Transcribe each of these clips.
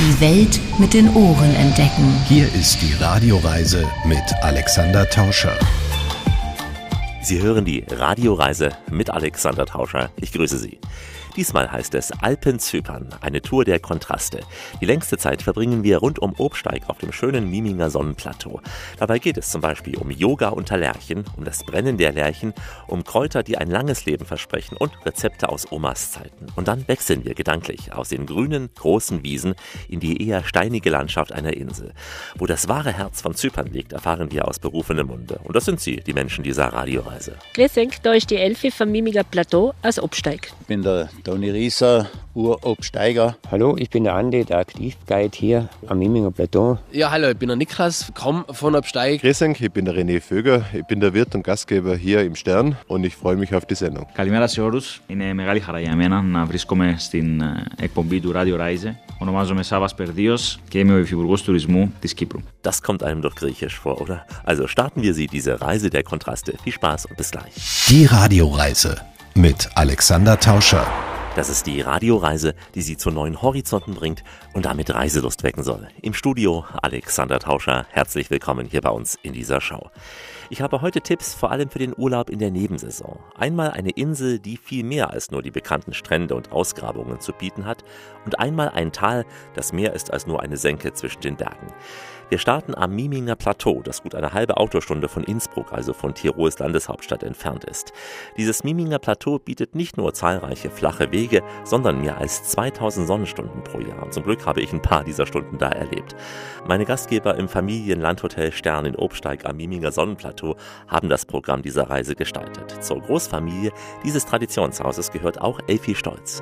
Die Welt mit den Ohren entdecken. Hier ist die Radioreise mit Alexander Tauscher. Sie hören die Radioreise mit Alexander Tauscher. Ich grüße Sie. Diesmal heißt es Alpenzypern, eine Tour der Kontraste. Die längste Zeit verbringen wir rund um Obsteig auf dem schönen Miminger Sonnenplateau. Dabei geht es zum Beispiel um Yoga unter Lerchen, um das Brennen der Lerchen, um Kräuter, die ein langes Leben versprechen und Rezepte aus Omas Zeiten. Und dann wechseln wir gedanklich aus den grünen, großen Wiesen in die eher steinige Landschaft einer Insel. Wo das wahre Herz von Zypern liegt, erfahren wir aus berufenem Munde. Und das sind sie, die Menschen dieser Radioreise. Grüß euch, da ist die Elfi vom Mimiger Plateau aus Obsteig. Ich bin der Toni Rieser, Urobsteiger. Hallo, ich bin der Andi, der Aktivguide hier am Miminger Plateau. Ja, hallo, ich bin der Niklas, komme von Obsteig. Grüß euch, ich bin der René Vöger, ich bin der Wirt und Gastgeber hier im Stern und ich freue mich auf die Sendung. Καλημέρα σε όλους. Είναι μεγάλη χαρά για μένα να βρίσκομαι στην εκπομπή του Radio Reise. Ονομάζομαι Σάβας Περδίος και είμαι ο Υφυπουργός Τουρισμού της Κύπρου. Das kommt einem doch griechisch vor, oder? Also starten wir sie, diese Reise der Kontraste. Viel Spaß Und bis gleich. Die Radioreise mit Alexander Tauscher. Das ist die Radioreise, die Sie zu neuen Horizonten bringt und damit Reiselust wecken soll. Im Studio Alexander Tauscher, herzlich willkommen hier bei uns in dieser Show. Ich habe heute Tipps vor allem für den Urlaub in der Nebensaison. Einmal eine Insel, die viel mehr als nur die bekannten Strände und Ausgrabungen zu bieten hat und einmal ein Tal, das mehr ist als nur eine Senke zwischen den Bergen. Wir starten am Miminger Plateau, das gut eine halbe Autostunde von Innsbruck, also von Tirols Landeshauptstadt, entfernt ist. Dieses Miminger Plateau bietet nicht nur zahlreiche flache Wege, sondern mehr als 2000 Sonnenstunden pro Jahr. Und zum Glück habe ich ein paar dieser Stunden da erlebt. Meine Gastgeber im Familienlandhotel Stern in Obsteig am Miminger Sonnenplateau haben das Programm dieser Reise gestaltet. Zur Großfamilie dieses Traditionshauses gehört auch Elfi Stolz.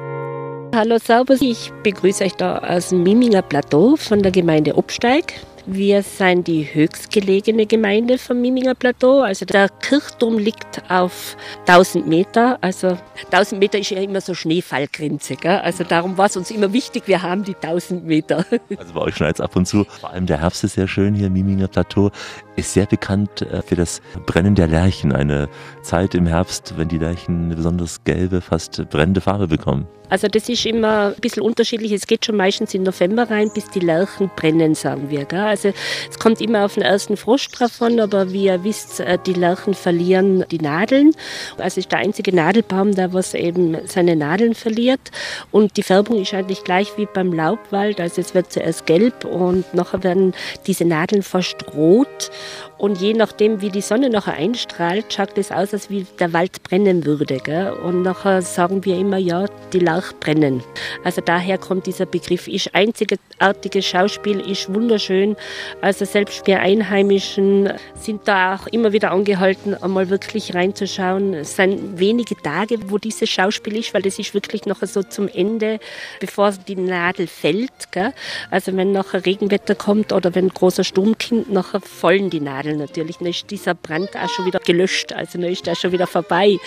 Hallo Servus, ich begrüße euch da aus dem Miminger Plateau von der Gemeinde Obsteig. Wir sind die höchstgelegene Gemeinde vom Miminger Plateau. Also der Kirchturm liegt auf 1000 Meter. Also 1000 Meter ist ja immer so Schneefallgrenze. Gell? Also darum war es uns immer wichtig, wir haben die 1000 Meter. Also bei euch schneit es ab und zu. Vor allem der Herbst ist sehr schön hier, Miminger Plateau. Ist sehr bekannt äh, für das Brennen der Lerchen. Eine Zeit im Herbst, wenn die Lerchen eine besonders gelbe, fast brennende Farbe bekommen. Also das ist immer ein bisschen unterschiedlich. Es geht schon meistens in November rein, bis die Lerchen brennen, sagen wir. Gell? Also es kommt immer auf den ersten Frost drauf an, aber wie ihr wisst, die Lerchen verlieren die Nadeln. Also es ist der einzige Nadelbaum, der was eben seine Nadeln verliert. Und die Färbung ist eigentlich gleich wie beim Laubwald. Also es wird zuerst gelb und nachher werden diese Nadeln fast rot. Und je nachdem, wie die Sonne nachher einstrahlt, schaut es aus, als wie der Wald brennen würde. Gell? Und nachher sagen wir immer, ja, die Lauch brennen. Also daher kommt dieser Begriff. Ist einzigartiges Schauspiel, ist wunderschön. Also selbst wir Einheimischen sind da auch immer wieder angehalten, einmal wirklich reinzuschauen. Es sind wenige Tage, wo dieses Schauspiel ist, weil das ist wirklich noch so zum Ende, bevor die Nadel fällt. Gell? Also wenn nachher Regenwetter kommt oder wenn ein großer Sturm kommt, nachher fallen die Nadeln natürlich. Dann ist dieser Brand auch schon wieder gelöscht, also dann ist der schon wieder vorbei.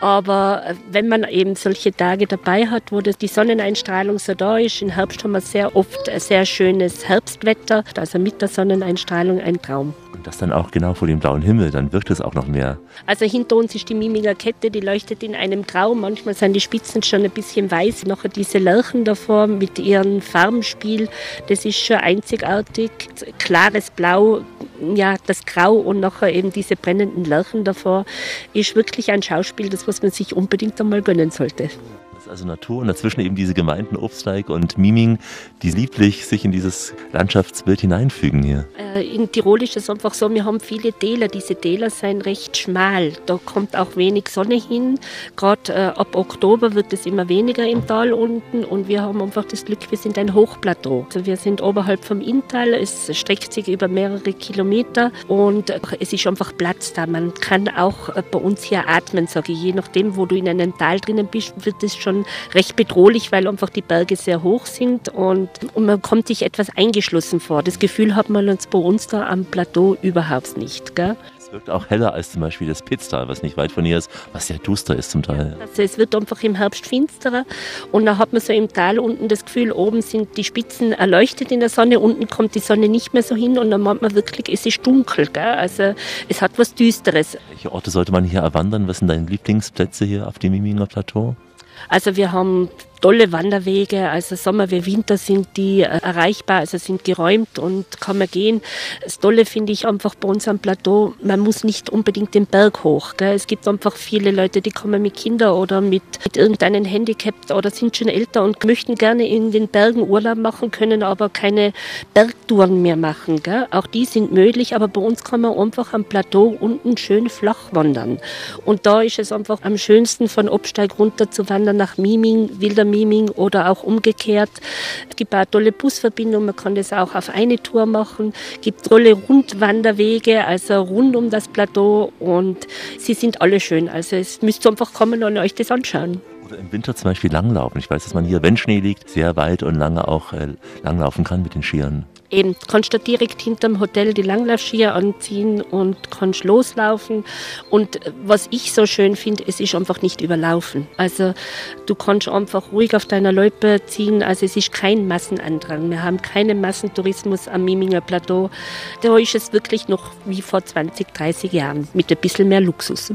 Aber wenn man eben solche Tage dabei hat, wo das die Sonneneinstrahlung so da ist, im Herbst haben wir sehr oft ein sehr schönes Herbstwetter, also mit der Sonneneinstrahlung ein Traum. Und das dann auch genau vor dem blauen Himmel, dann wirkt es auch noch mehr. Also hinter uns ist die Miminger Kette, die leuchtet in einem Grau. Manchmal sind die Spitzen schon ein bisschen weiß. Noch diese Lerchen davor mit ihrem Farbenspiel, das ist schon einzigartig. Klares Blau, ja, das Grau und nachher eben diese brennenden Lerchen davor, ist wirklich ein Schauspiel, das was man sich unbedingt einmal gönnen sollte also Natur und dazwischen eben diese Gemeinden Obsteig und Miming, die lieblich sich in dieses Landschaftsbild hineinfügen hier. In Tirol ist es einfach so, wir haben viele Täler. Diese Täler sind recht schmal. Da kommt auch wenig Sonne hin. Gerade äh, ab Oktober wird es immer weniger im Tal unten und wir haben einfach das Glück, wir sind ein Hochplateau. Also wir sind oberhalb vom Inntal. Es streckt sich über mehrere Kilometer und es ist einfach Platz da. Man kann auch bei uns hier atmen, sage ich. Je nachdem, wo du in einem Tal drinnen bist, wird es schon recht bedrohlich, weil einfach die Berge sehr hoch sind und, und man kommt sich etwas eingeschlossen vor. Das Gefühl hat man uns bei uns da am Plateau überhaupt nicht. Gell? Es wirkt auch heller als zum Beispiel das Pitztal, was nicht weit von hier ist, was sehr duster ist zum Teil. Also es wird einfach im Herbst finsterer und dann hat man so im Tal unten das Gefühl, oben sind die Spitzen erleuchtet in der Sonne, unten kommt die Sonne nicht mehr so hin und dann meint man wirklich, es ist dunkel. Gell? Also es hat was Düsteres. Welche Orte sollte man hier erwandern? Was sind deine Lieblingsplätze hier auf dem Miminger Plateau? Also wir haben tolle Wanderwege, also Sommer wie Winter sind die äh, erreichbar, also sind geräumt und kann man gehen. Das Tolle finde ich einfach bei uns am Plateau, man muss nicht unbedingt den Berg hoch. Gell? Es gibt einfach viele Leute, die kommen mit Kindern oder mit, mit irgendeinem Handicap oder sind schon älter und möchten gerne in den Bergen Urlaub machen, können aber keine Bergtouren mehr machen. Gell? Auch die sind möglich, aber bei uns kann man einfach am Plateau unten schön flach wandern. Und da ist es einfach am schönsten von Obsteig runter zu wandern nach Miming, Wilder Miming oder auch umgekehrt. Es gibt auch tolle Busverbindungen, man kann das auch auf eine Tour machen. Es gibt tolle Rundwanderwege, also rund um das Plateau und sie sind alle schön. Also es müsst ihr einfach kommen und euch das anschauen. Oder im Winter zum Beispiel langlaufen. Ich weiß, dass man hier, wenn Schnee liegt, sehr weit und lange auch äh, langlaufen kann mit den Skiern. Eben, kannst du direkt hinterm Hotel die Langlaufskier anziehen und kannst loslaufen. Und was ich so schön finde, es ist einfach nicht überlaufen. Also du kannst einfach ruhig auf deiner Loipe ziehen. Also es ist kein Massenandrang. Wir haben keinen Massentourismus am Miminger Plateau. Da ist es wirklich noch wie vor 20, 30 Jahren mit ein bisschen mehr Luxus.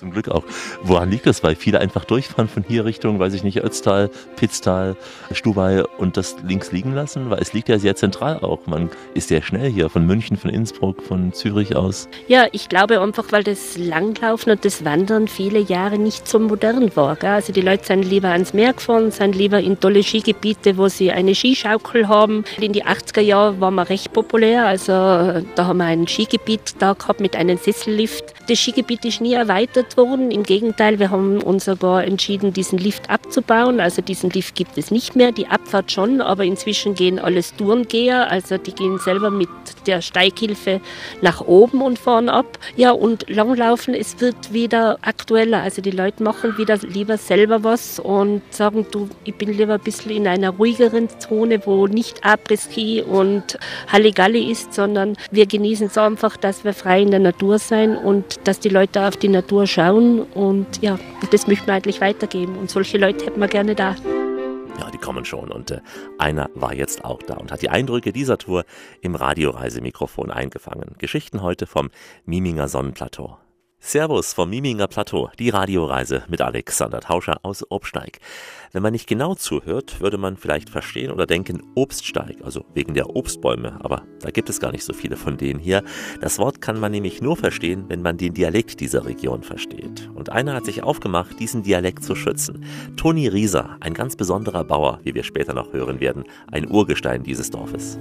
Zum Glück auch. Woran liegt das? Weil viele einfach durchfahren von hier Richtung, weiß ich nicht, Ötztal, Pitztal, Stubai und das links liegen lassen? Weil es liegt ja sehr zentral auch. Man ist sehr schnell hier von München, von Innsbruck, von Zürich aus. Ja, ich glaube einfach, weil das Langlaufen und das Wandern viele Jahre nicht so modern war. Gell? Also die Leute sind lieber ans Meer gefahren, sind lieber in tolle Skigebiete, wo sie eine Skischaukel haben. In die 80er Jahren waren wir recht populär. Also da haben wir ein Skigebiet da gehabt mit einem Sessellift. Das Skigebiet ist nie erweitert abgebaut worden. Im Gegenteil, wir haben uns sogar entschieden, diesen Lift abzubauen. Also diesen Lift gibt es nicht mehr, die Abfahrt schon, aber inzwischen gehen alles Tourengeher, also die gehen selber mit der Steighilfe nach oben und fahren ab. Ja, und Langlaufen, es wird wieder aktueller. Also die Leute machen wieder lieber selber was und sagen, du, ich bin lieber ein bisschen in einer ruhigeren Zone, wo nicht Après-Ski und Halligalli ist, sondern wir genießen es einfach, dass wir frei in der Natur sein und dass die Leute auf die Natur schauen schauen und ja, das möchten wir eigentlich weitergeben und solche Leute hätten wir gerne da. Ja, die kommen schon und äh, einer war jetzt auch da und hat die Eindrücke dieser Tour im Radioreisemikrofon eingefangen. Geschichten heute vom Miminger Sonnenplateau. Servus vom Miminger Plateau, die Radioreise mit Alexander Tauscher aus Obsteig. Wenn man nicht genau zuhört, würde man vielleicht verstehen oder denken Obststeig, also wegen der Obstbäume, aber da gibt es gar nicht so viele von denen hier. Das Wort kann man nämlich nur verstehen, wenn man den Dialekt dieser Region versteht. Und einer hat sich aufgemacht, diesen Dialekt zu schützen. Toni Rieser, ein ganz besonderer Bauer, wie wir später noch hören werden, ein Urgestein dieses Dorfes.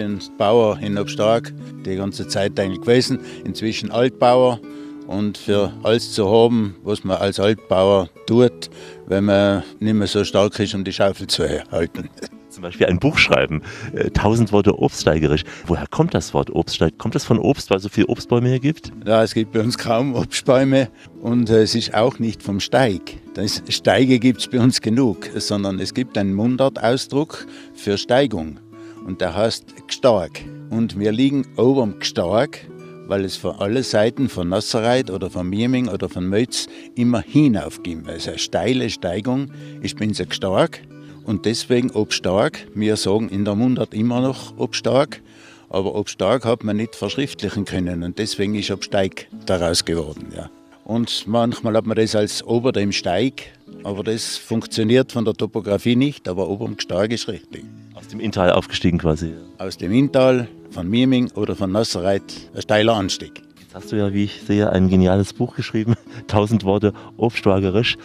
Ich bin Bauer in Obstark die ganze Zeit eigentlich gewesen, inzwischen Altbauer. Und für alles zu haben, was man als Altbauer tut, wenn man nicht mehr so stark ist, um die Schaufel zu halten. Zum Beispiel ein Buch schreiben, äh, tausend Worte obststeigerisch. Woher kommt das Wort Obststeig? Kommt das von Obst, weil es so viele Obstbäume hier gibt? Ja, es gibt bei uns kaum Obstbäume und äh, es ist auch nicht vom Steig. Das Steige gibt es bei uns genug, sondern es gibt einen Mundartausdruck für Steigung und der heißt Gestark. Und wir liegen oben am Gestark, weil es von allen Seiten von Nassereit oder von Mieming oder von Mötz immer hinaufgeht. Also eine steile Steigung ist bei uns Gestark und deswegen Obstark. Wir sagen in der Mundart immer noch Obstark, aber Obstark hat man nicht verschriftlichen können und deswegen ist Obsteig daraus geworden. Ja. Und manchmal hat man das als ober dem Steig, aber das funktioniert von der Topografie nicht, aber ober dem Gestark ist richtig. Aus dem Inntal aufgestiegen quasi. Aus dem Inntal, von Mieming oder von Nassereit, ein steiler Anstieg. Jetzt hast du ja, wie ich sehe, ein geniales Buch geschrieben, tausend Worte obstwagerisch.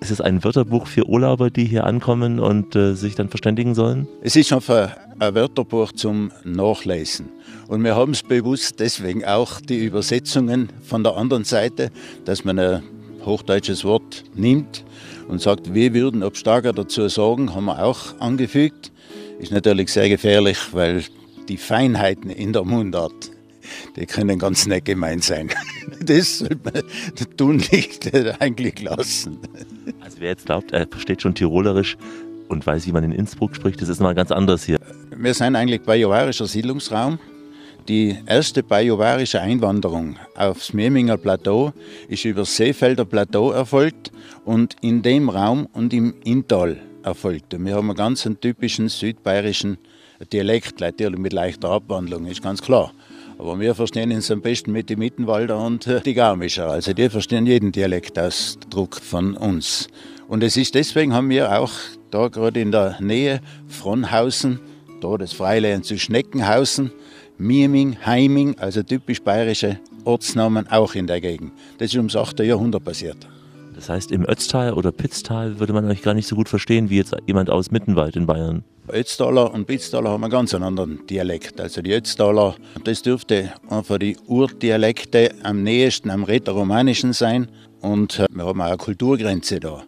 Ist es ein Wörterbuch für Urlauber, die hier ankommen und äh, sich dann verständigen sollen? Es ist einfach ein Wörterbuch zum Nachlesen. Und wir haben es bewusst deswegen auch die Übersetzungen von der anderen Seite, dass man ein hochdeutsches Wort nimmt und sagt, wir würden Obstager dazu sagen, haben wir auch angefügt. Ist natürlich sehr gefährlich, weil die Feinheiten in der Mundart, die können ganz nett gemeint sein. Das sollte man tun nicht eigentlich lassen. Also wer jetzt glaubt, er versteht schon Tirolerisch und weiß, wie man in Innsbruck spricht, das ist mal ganz anders hier. Wir sind eigentlich bajuwarischer Siedlungsraum. Die erste bajuwarische Einwanderung aufs Meminger Plateau ist über das Seefelder Plateau erfolgt und in dem Raum und im Inntal erfolgt. wir haben einen ganz typischen südbayerischen Dialekt, natürlich mit leichter Abwandlung, ist ganz klar. Aber wir verstehen uns am besten mit den Mittenwalder und äh, die Garmischer. Also die verstehen jeden Dialektausdruck von uns. Und es ist deswegen haben wir auch da gerade in der Nähe Fronhausen, da das Freilehen zu Schneckenhausen, Mieming, Heiming, also typisch bayerische Ortsnamen auch in der Gegend. Das ist ums 8. Jahrhundert passiert. Das heißt, im Ötztal oder Pitztal würde man euch gar nicht so gut verstehen wie jetzt jemand aus Mittenwald in Bayern. Ötztaler und Pitztaler haben einen ganz anderen Dialekt. Also die Ötztaler, das dürfte einfach die Urdialekte am nächsten am Rätoromanischen sein. Und äh, wir haben auch eine Kulturgrenze da.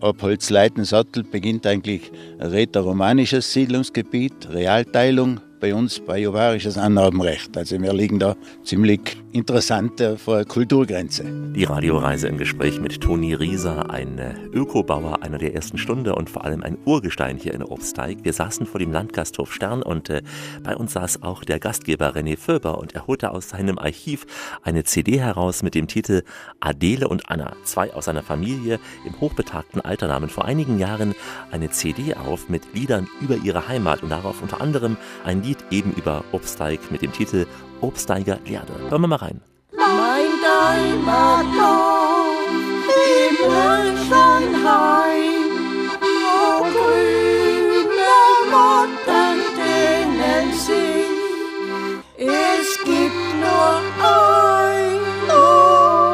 Ab Holzleitensattel beginnt eigentlich ein rätoromanisches Siedlungsgebiet, Realteilung, bei uns bei Juvarisches Annabenrecht. Also wir liegen da ziemlich interessant vor der Kulturgrenze. Die Radioreise im Gespräch mit Toni Rieser, ein Ökobauer einer der ersten Stunde und vor allem ein Urgestein hier in Obsteig. Wir saßen vor dem Landgasthof Stern und äh, bei uns saß auch der Gastgeber René Föber und er holte aus seinem Archiv eine CD heraus mit dem Titel Adele und Anna. Zwei aus seiner Familie im hochbetagten Alter nahmen vor einigen Jahren eine CD auf mit Liedern über ihre Heimat und darauf unter anderem ein Lied eben über Obsteig mit dem Titel Obsteiger Erde. Hören wir mal rein. Mein Heimatland im Löschenheim, wo grüne Motten denen sind, es gibt nur ein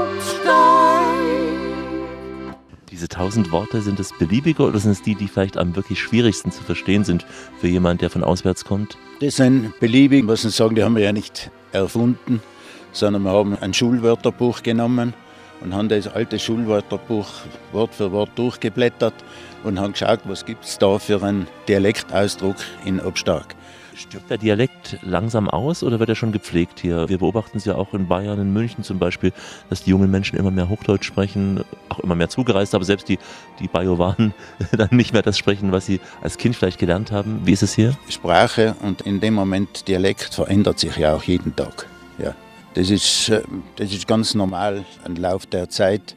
Obsteig. Diese tausend Worte, sind es beliebige oder sind es die, die vielleicht am wirklich schwierigsten zu verstehen sind für jemanden, der von auswärts kommt? Das sind beliebig, muss man sagen, die haben wir ja nicht erfunden, sondern wir haben ein Schulwörterbuch genommen und haben das alte Schulwörterbuch Wort für Wort durchgeblättert und haben geschaut, was gibt es da für einen Dialektausdruck in Obstark. Stirbt der Dialekt langsam aus oder wird er schon gepflegt hier? Wir beobachten es ja auch in Bayern, in München zum Beispiel, dass die jungen Menschen immer mehr Hochdeutsch sprechen, auch immer mehr zugereist, aber selbst die, die Bajowanen dann nicht mehr das sprechen, was sie als Kind vielleicht gelernt haben. Wie ist es hier? Sprache und in dem Moment Dialekt verändert sich ja auch jeden Tag. Ja. Das, ist, äh, das ist ganz normal im Lauf der Zeit.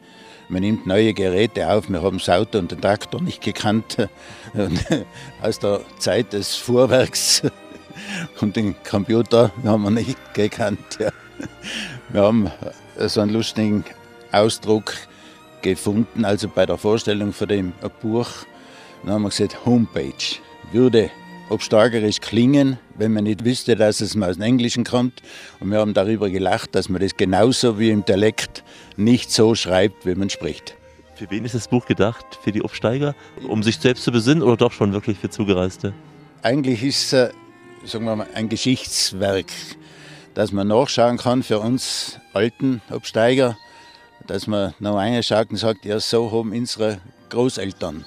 Man nimmt neue Geräte auf. Wir haben das Auto und den Traktor nicht gekannt. Und aus der Zeit des Fuhrwerks und den Computer haben wir nicht gekannt. Ja. Wir haben so einen lustigen Ausdruck gefunden, also bei der Vorstellung von dem Buch. Dann haben wir gesagt, Homepage würde obstargerisch klingen, wenn man nicht wüsste, dass es aus dem Englischen kommt. Und wir haben darüber gelacht, dass man das genauso wie im Dialekt nicht so schreibt, wie man spricht. Für wen ist das Buch gedacht? Für die Obsteiger? Um sich selbst zu besinnen oder doch schon wirklich für Zugereiste? Eigentlich ist es sagen wir mal, ein Geschichtswerk, dass man nachschauen kann für uns alten Absteiger, dass man noch reinschaut und sagt, ja, so haben unsere Großeltern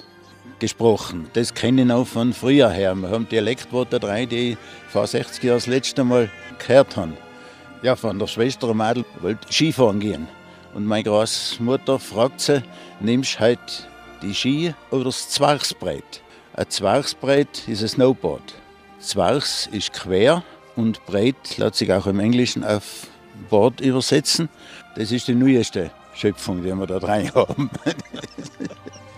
gesprochen. Das kenne ich noch von früher her. Wir haben Dialektworte drei, die ich vor 60 Jahren das letzte Mal gehört habe. Ja, von der Schwester Madel wollte Skifahren gehen. Und meine Großmutter fragt sie, nimmst du heute die Ski oder das Zwergsbrett? Ein Zwergsbrett ist ein Snowboard. Zwergs ist quer und breit, lässt sich auch im Englischen auf Bord übersetzen. Das ist die neueste Schöpfung, die wir da rein haben.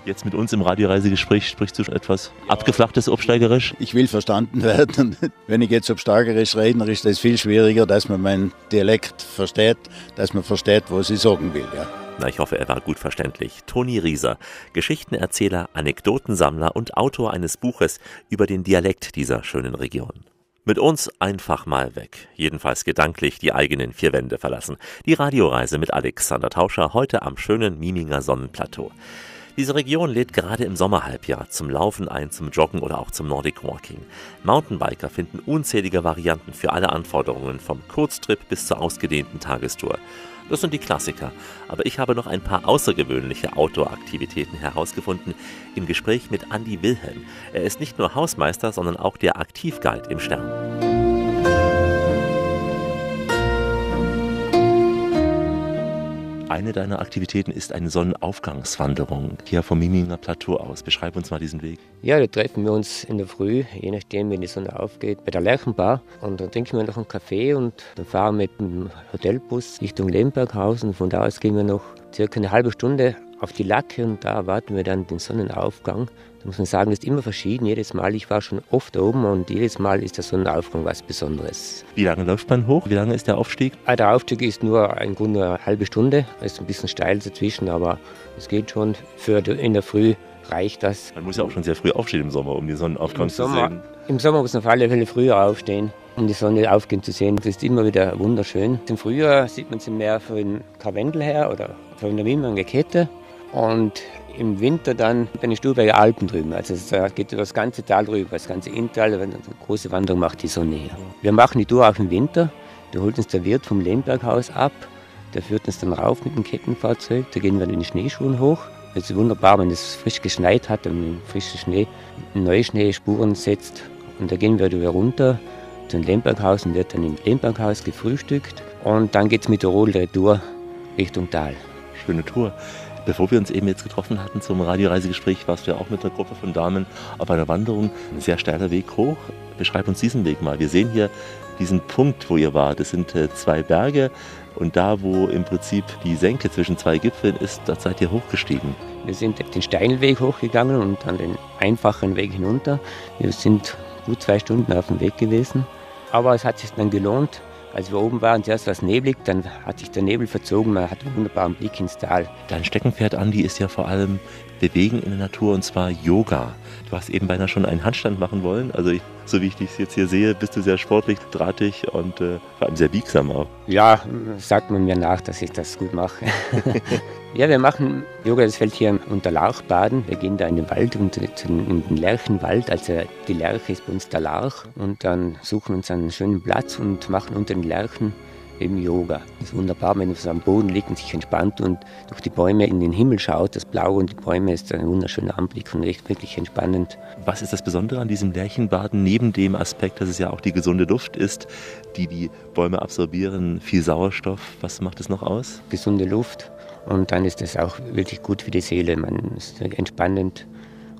Jetzt mit uns im Radioreisegespräch sprichst du etwas ja. abgeflachtes Obsteigerisch? Ich will verstanden werden. Wenn ich jetzt Obsteigerisch rede, ist das viel schwieriger, dass man meinen Dialekt versteht, dass man versteht, was ich sagen will. Ja. Na, ich hoffe, er war gut verständlich. Toni Rieser, Geschichtenerzähler, Anekdotensammler und Autor eines Buches über den Dialekt dieser schönen Region. Mit uns einfach mal weg. Jedenfalls gedanklich die eigenen vier Wände verlassen. Die Radioreise mit Alexander Tauscher heute am schönen Miminger Sonnenplateau. Diese Region lädt gerade im Sommerhalbjahr zum Laufen ein, zum Joggen oder auch zum Nordic Walking. Mountainbiker finden unzählige Varianten für alle Anforderungen, vom Kurztrip bis zur ausgedehnten Tagestour. Das sind die Klassiker. Aber ich habe noch ein paar außergewöhnliche Outdoor-Aktivitäten herausgefunden im Gespräch mit Andy Wilhelm. Er ist nicht nur Hausmeister, sondern auch der Aktivguide im Stern. Eine deiner Aktivitäten ist eine Sonnenaufgangswanderung hier vom Miminger Plateau aus. Beschreib uns mal diesen Weg. Ja, da treffen wir uns in der Früh, je nachdem, wenn die Sonne aufgeht, bei der Lerchenbar. Und dann trinken wir noch einen Kaffee und dann fahren wir mit dem Hotelbus Richtung Lemberghausen. Von da aus gehen wir noch circa eine halbe Stunde auf die Lacke und da erwarten wir dann den Sonnenaufgang. Da muss man sagen, das ist immer verschieden. Jedes Mal, ich war schon oft oben und jedes Mal ist der Sonnenaufgang was Besonderes. Wie lange läuft man hoch? Wie lange ist der Aufstieg? Ah, Der Aufstieg ist nur im Grunde eine halbe Stunde. Es ist ein bisschen steil dazwischen, aber es geht schon. Für in der Früh reicht das. Man muss ja auch schon sehr früh aufstehen im Sommer, um den Sonnenaufgang zu sehen. Im Sommer muss man auf alle Fälle früher aufstehen, um die Sonne aufgehen zu sehen. Das ist immer wieder wunderschön. Im Frühjahr sieht man sie mehr von Karwendel her oder von der Wimmernger Kette. Und im Winter dann bei den Stulberger Alpen drüben. Also es äh, geht über das ganze Tal drüber, das ganze Inntal. Wenn eine große Wanderung macht die Sonne her. Wir machen die Tour auch im Winter. Da holt uns der Wirt vom Lehmberghaus ab. Der führt uns dann rauf mit dem Kettenfahrzeug. Da gehen wir in den Schneeschuhen hoch. Es ist wunderbar, wenn es frisch geschneit hat und mit frischem Schnee Neuschnee Spuren setzt. Und da gehen wir wieder runter zum Lemberghaus und wird dann im Lemberghaus gefrühstückt. Und dann geht es mit der Rodelretour Richtung Tal. Schöne Tour. Bevor wir uns eben jetzt getroffen hatten zum Radioreisegespräch, warst du ja auch mit einer Gruppe von Damen auf einer Wanderung. Ein sehr steiler Weg hoch. Beschreib uns diesen Weg mal. Wir sehen hier diesen Punkt, wo ihr wart. Das sind äh, zwei Berge und da, wo im Prinzip die Senke zwischen zwei Gipfeln ist, da seid ihr hochgestiegen. Wir sind den steilen Weg hochgegangen und dann den einfachen Weg hinunter. Wir sind gut zwei Stunden auf dem Weg gewesen. Aber es hat sich dann gelohnt. Als wir oben waren, zuerst war es neblig, dann hat sich der Nebel verzogen, man hat einen wunderbaren Blick ins Tal. Dein Steckenpferd, Andi, ist ja vor allem Bewegen in der Natur und zwar Yoga. Du hast eben beinahe schon einen Handstand machen wollen. Also ich, so wie ich dich jetzt hier sehe, bist du sehr sportlich, drahtig und äh, vor allem sehr biegsam auch. Ja, sagt man mir nach, dass ich das gut mache. ja, wir machen Yoga, das fällt hier unter Larchbaden. Wir gehen da in den Wald, unter, in den Lerchenwald. Also die Lerche ist bei uns der Larch. Und dann suchen wir uns einen schönen Platz und machen unter den Lerchen eben Yoga. Das ist wunderbar, wenn man am Boden liegt und sich entspannt und durch die Bäume in den Himmel schaut. Das Blau und die Bäume ist ein wunderschöner Anblick und echt wirklich entspannend. Was ist das Besondere an diesem Lärchenbaden, neben dem Aspekt, dass es ja auch die gesunde Luft ist, die die Bäume absorbieren, viel Sauerstoff? Was macht es noch aus? Gesunde Luft und dann ist es auch wirklich gut für die Seele. Man ist entspannend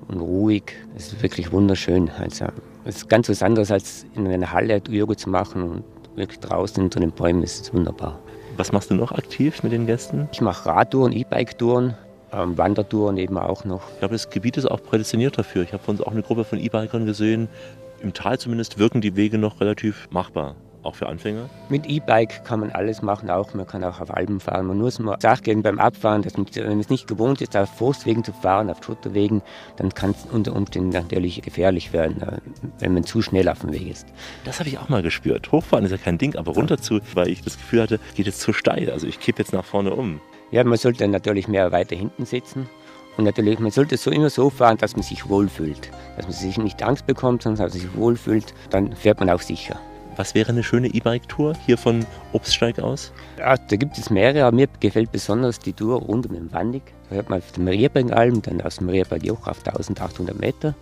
und ruhig. Es ist wirklich wunderschön. Also, es ist ganz was anderes, als in einer Halle Yoga zu machen und wirklich draußen unter den Bäumen ist es wunderbar. Was machst du noch aktiv mit den Gästen? Ich mache Radtouren, E-Bike-Touren, ähm, Wandertouren eben auch noch. Ich glaube, das Gebiet ist auch prädestiniert dafür. Ich habe von uns auch eine Gruppe von E-Bikern gesehen. Im Tal zumindest wirken die Wege noch relativ machbar, auch für Anfänger. Mit E-Bike kann man alles machen, auch man kann auch auf Alpen fahren. Man muss mal sagen beim Abfahren, dass man, wenn man es nicht gewohnt ist, auf Forstwegen zu fahren, auf Schotterwegen, dann kann es unter Umständen natürlich gefährlich werden, äh, wenn man zu schnell auf dem Weg ist. Das habe ich auch mal gespürt. Hochfahren ist ja kein Ding, aber runter zu, weil ich das Gefühl hatte, geht jetzt zu steil. Also ich kippe jetzt nach vorne um. Ja, man sollte natürlich mehr weiter hinten sitzen. Und natürlich, man sollte so immer so fahren, dass man sich wohlfühlt. Dass man sich nicht Angst bekommt, sondern dass man sich wohlfühlt. Dann fährt man auch sicher. Was wäre eine schöne E-Bike-Tour hier von Obststeig aus? Ja, da gibt es mehrere, aber mir gefällt besonders die Tour rund um den Wandig. Da hört man auf dem Marierbergalm, dann aus dem Marierbergjoch auf 1800 Meter,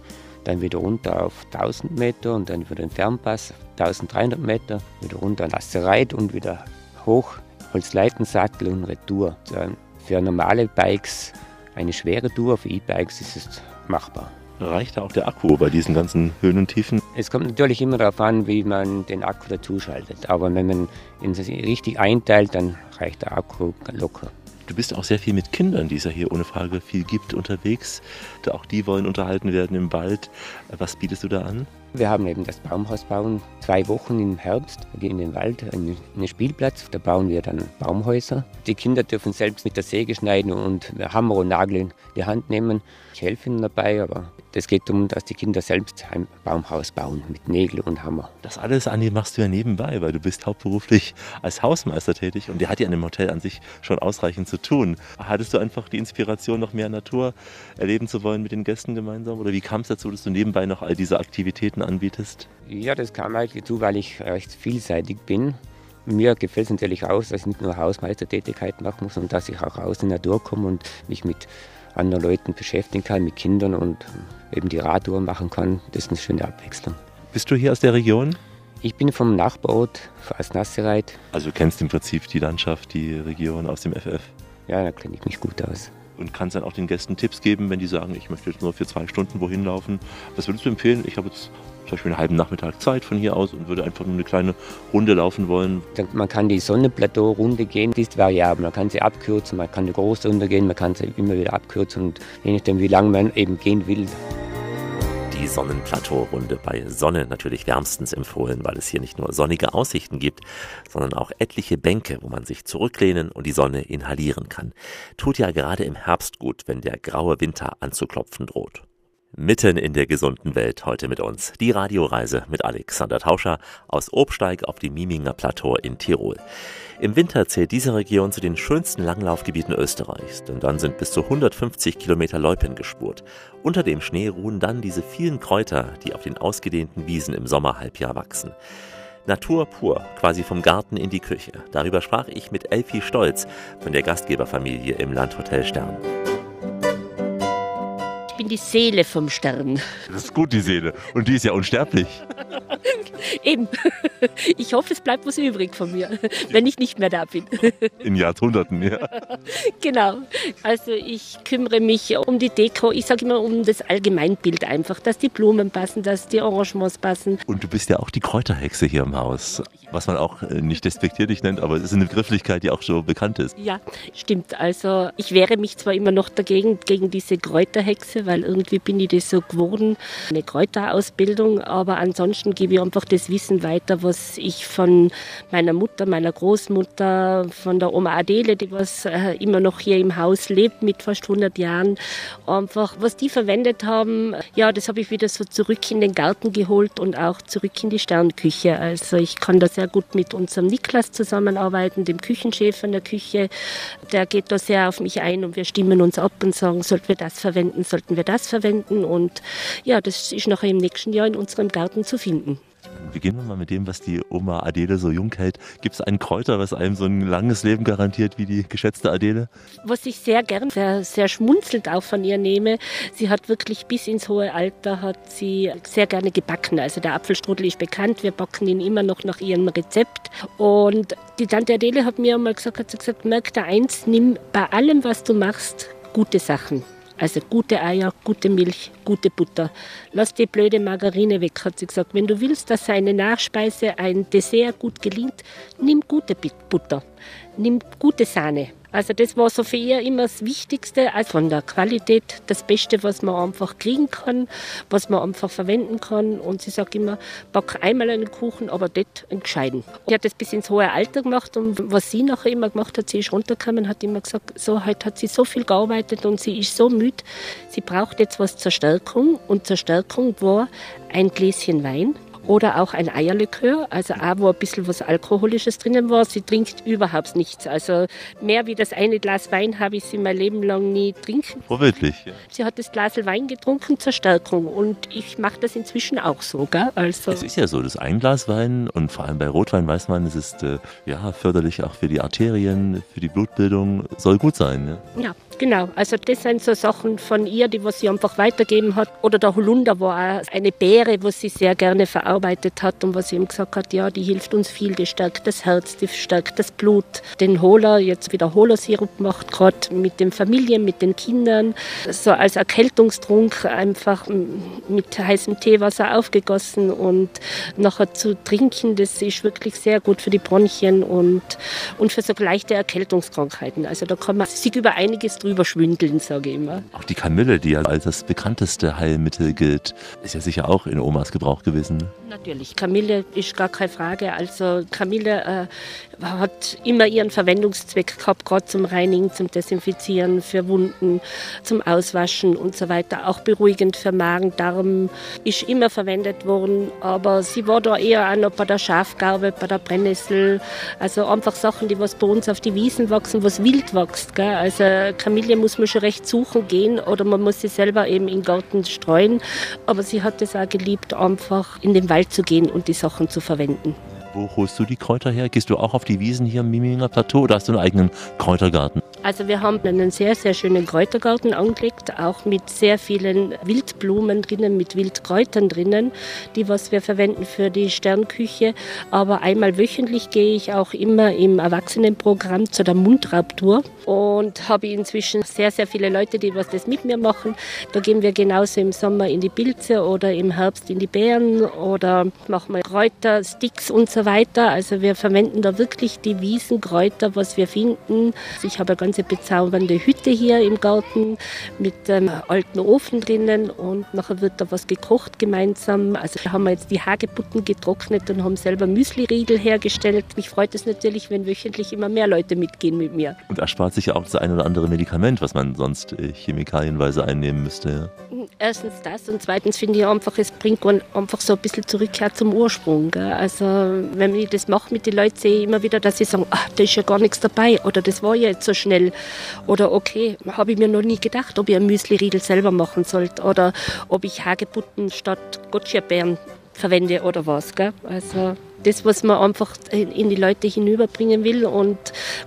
dann wieder runter auf 1000 Meter und dann über den Fernpass auf 1300 Meter, wieder runter an Assereit und wieder hoch, Holzleitensattel und Retour. Dann für normale Bikes eine schwere Tour, für E-Bikes ist es machbar. Reicht da auch der Akku bei diesen ganzen Höhen und Tiefen? Es kommt natürlich immer darauf an, wie man den Akku dazuschaltet. Aber wenn man ihn richtig einteilt, dann reicht der Akku locker. Du bist auch sehr viel mit Kindern, die es ja hier ohne Frage viel gibt, unterwegs. Da auch die wollen unterhalten werden im Wald. Was bietest du da an? Wir haben eben das Baumhaus bauen, zwei Wochen im Herbst. Wir gehen in den Wald, in den Spielplatz, da bauen wir dann Baumhäuser. Die Kinder dürfen selbst mit der Säge schneiden und Hammer und Nagel in die Hand nehmen. Ich helfe ihnen dabei, aber es geht darum, dass die Kinder selbst ein Baumhaus bauen mit Nägel und Hammer. Das alles, Andi, machst du ja nebenbei, weil du bist hauptberuflich als Hausmeister tätig und der hat ja in dem Hotel an sich schon ausreichend zu tun. Hattest du einfach die Inspiration, noch mehr Natur erleben zu wollen mit den Gästen gemeinsam? Oder wie kam es dazu, dass du nebenbei noch all diese Aktivitäten anbietest? Ja, das kam eigentlich dazu, weil ich recht vielseitig bin. Mir gefällt es natürlich auch, dass ich nicht nur Hausmeistertätigkeit machen muss, sondern dass ich auch aus der Natur komme und mich mit anderen Leuten beschäftigen kann, mit Kindern und eben die Radtour machen kann. Das ist eine schöne Abwechslung. Bist du hier aus der Region? Ich bin vom Nachbarort aus Nassereit. Also du kennst im Prinzip die Landschaft, die Region aus dem FF? Ja, da kenne ich mich gut aus. Und kannst dann auch den Gästen Tipps geben, wenn die sagen, ich möchte jetzt nur für zwei Stunden wohin laufen. Was würdest du empfehlen? Ich habe jetzt zum Beispiel einen halben Nachmittag Zeit von hier aus und würde einfach nur eine kleine Runde laufen wollen. Man kann die Sonnenplateau-Runde gehen, die ist variabel. Man kann sie abkürzen, man kann eine große Runde gehen, man kann sie immer wieder abkürzen und je nachdem, wie lange man eben gehen will. Die Sonnenplateau-Runde bei Sonne natürlich wärmstens empfohlen, weil es hier nicht nur sonnige Aussichten gibt, sondern auch etliche Bänke, wo man sich zurücklehnen und die Sonne inhalieren kann. Tut ja gerade im Herbst gut, wenn der graue Winter anzuklopfen droht. Mitten in der gesunden Welt heute mit uns. Die Radioreise mit Alexander Tauscher aus Obsteig auf dem Miminger Plateau in Tirol. Im Winter zählt diese Region zu den schönsten Langlaufgebieten Österreichs, denn dann sind bis zu 150 Kilometer Loipen gespurt. Unter dem Schnee ruhen dann diese vielen Kräuter, die auf den ausgedehnten Wiesen im Sommerhalbjahr wachsen. Natur pur, quasi vom Garten in die Küche. Darüber sprach ich mit Elfi Stolz von der Gastgeberfamilie im Landhotel Stern bin die Seele vom Stern. Das ist gut, die Seele. Und die ist ja unsterblich. Eben. Ich hoffe, es bleibt was übrig von mir, wenn ich nicht mehr da bin. In Jahrhunderten, ja. Genau. Also ich kümmere mich um die Deko. Ich sage immer um das Allgemeinbild einfach, dass die Blumen passen, dass die Arrangements passen. Und du bist ja auch die Kräuterhexe hier im Haus, was man auch äh, nicht despektierlich nennt, aber es ist eine Begrifflichkeit, die auch so bekannt ist. Ja, stimmt. Also ich wehre mich zwar immer noch dagegen, gegen diese Kräuterhexe, weil irgendwie bin ich das so geworden, eine Kräuterausbildung, aber ansonsten gebe ich einfach das Wissen weiter, was ich von meiner Mutter, meiner Großmutter, von der Oma Adele, die was äh, immer noch hier im Haus lebt mit fast 100 Jahren, einfach was die verwendet haben, ja, das habe ich wieder so zurück in den Garten geholt und auch zurück in die Sternküche. Also ich kann da sehr gut mit unserem Niklas zusammenarbeiten, dem Küchenchef in der Küche. Der geht da sehr auf mich ein und wir stimmen uns ab und sagen, sollten wir das verwenden, sollten wir das verwenden und ja, das ist nachher im nächsten Jahr in unserem Garten zu finden. Beginnen wir mal mit dem, was die Oma Adele so jung hält. Gibt es ein Kräuter, was einem so ein langes Leben garantiert, wie die geschätzte Adele? Was ich sehr gern, sehr, sehr schmunzelnd auch von ihr nehme, sie hat wirklich bis ins hohe Alter hat sie sehr gerne gebacken. Also der Apfelstrudel ist bekannt, wir backen ihn immer noch nach ihrem Rezept. Und die Tante Adele hat mir einmal gesagt, hat sie gesagt, merk da eins, nimm bei allem, was du machst, gute Sachen. Also gute Eier, gute Milch, gute Butter. Lass die blöde Margarine weg, hat sie gesagt. Wenn du willst, dass eine Nachspeise, ein Dessert gut gelingt, nimm gute Butter, nimm gute Sahne. Also das war so für ihr immer das Wichtigste, also von der Qualität das Beste, was man einfach kriegen kann, was man einfach verwenden kann. Und sie sagt immer, back einmal einen Kuchen, aber dort einen gescheiten. Sie hat das bis ins hohe Alter gemacht und was sie nachher immer gemacht hat, sie ist runtergekommen, hat immer gesagt, so heute hat sie so viel gearbeitet und sie ist so müde, sie braucht jetzt was zur Stärkung und zur Stärkung war ein Gläschen Wein oder auch ein Eierlikör, also auch wo ein bisschen was Alkoholisches drinnen war. Sie trinkt überhaupt nichts. Also mehr wie das eine Glas Wein habe ich sie mein Leben lang nie trinken. Vorbildlich. Ja. Sie hat das Glas Wein getrunken zur Stärkung und ich mache das inzwischen auch so. Gell? Also es ist ja so, das ein Glas Wein und vor allem bei Rotwein weiß man, es ist äh, ja förderlich auch für die Arterien, für die Blutbildung, soll gut sein. Ja, ja genau. Also das sind so Sachen von ihr, die was sie einfach weitergeben hat. Oder der Holunder war auch eine Beere, was sie sehr gerne verarbeitet hat und was ihm gesagt hat, ja, die hilft uns viel, die stärkt das Herz, die stärkt das Blut. Den Holer, jetzt wieder Holer-Sirup macht, gerade mit den Familien, mit den Kindern, so als Erkältungstrunk einfach mit heißem Teewasser aufgegossen und nachher zu trinken, das ist wirklich sehr gut für die Bronchien und, und für so leichte Erkältungskrankheiten. Also da kann man sich über einiges drüber schwindeln, sage ich immer. Auch die Kamille, die ja als das bekannteste Heilmittel gilt, ist ja sicher auch in Omas Gebrauch gewesen. Natürlich, Kamille ist gar keine Frage. Also Kamille äh, hat immer ihren Verwendungszweck gehabt, gerade zum Reinigen, zum Desinfizieren, für Wunden, zum Auswaschen und so weiter. Auch beruhigend für Magen, Darm ist immer verwendet worden. Aber sie war da eher auch noch bei der Schafgarbe, bei der Brennnessel. Also einfach Sachen, die was bei uns auf die Wiesen wachsen, was wild wächst. Gell? Also Kamille muss man schon recht suchen gehen oder man muss sie selber eben im Garten streuen. Aber sie hat es auch geliebt, einfach in den Wald Wald zu gehen und die Sachen zu verwenden. Wo holst du die Kräuter her? Gehst du auch auf die Wiesen hier im Miminger Plateau oder hast du einen eigenen Kräutergarten? Also wir haben einen sehr, sehr schönen Kräutergarten angelegt, auch mit sehr vielen Wildblumen drinnen, mit Wildkräutern drinnen, die was wir verwenden für die Sternküche. Aber einmal wöchentlich gehe ich auch immer im Erwachsenenprogramm zu der Mundraubtour und habe inzwischen sehr, sehr viele Leute, die was das mit mir machen. Da gehen wir genauso im Sommer in die Pilze oder im Herbst in die Beeren oder machen wir Kräuter, Sticks und so weiter. Also wir verwenden da wirklich die Wiesenkräuter, was wir finden. Ich habe eine ganze bezaubernde Hütte hier im Garten mit einem alten Ofen drinnen und nachher wird da was gekocht gemeinsam. Also da haben wir jetzt die Hagebutten getrocknet und haben selber Müsli-Riegel hergestellt. Mich freut es natürlich, wenn wöchentlich immer mehr Leute mitgehen mit mir. Und erspart sich ja auch das ein oder andere Medikament, was man sonst äh, chemikalienweise einnehmen müsste. Ja. Erstens das und zweitens finde ich einfach, es bringt man einfach so ein bisschen Zurückkehr zum Ursprung. Gell? Also wenn ich das mache mit den Leuten, sehe ich immer wieder, dass sie sagen, ach, da ist ja gar nichts dabei oder das war ja jetzt so schnell oder okay, habe ich mir noch nie gedacht, ob ich ein Müsli-Riegel selber machen sollte oder ob ich Hagebutten statt Gotcha-Beeren verwende oder was. Gell? Also das, was man einfach in die Leute hinüberbringen will. Und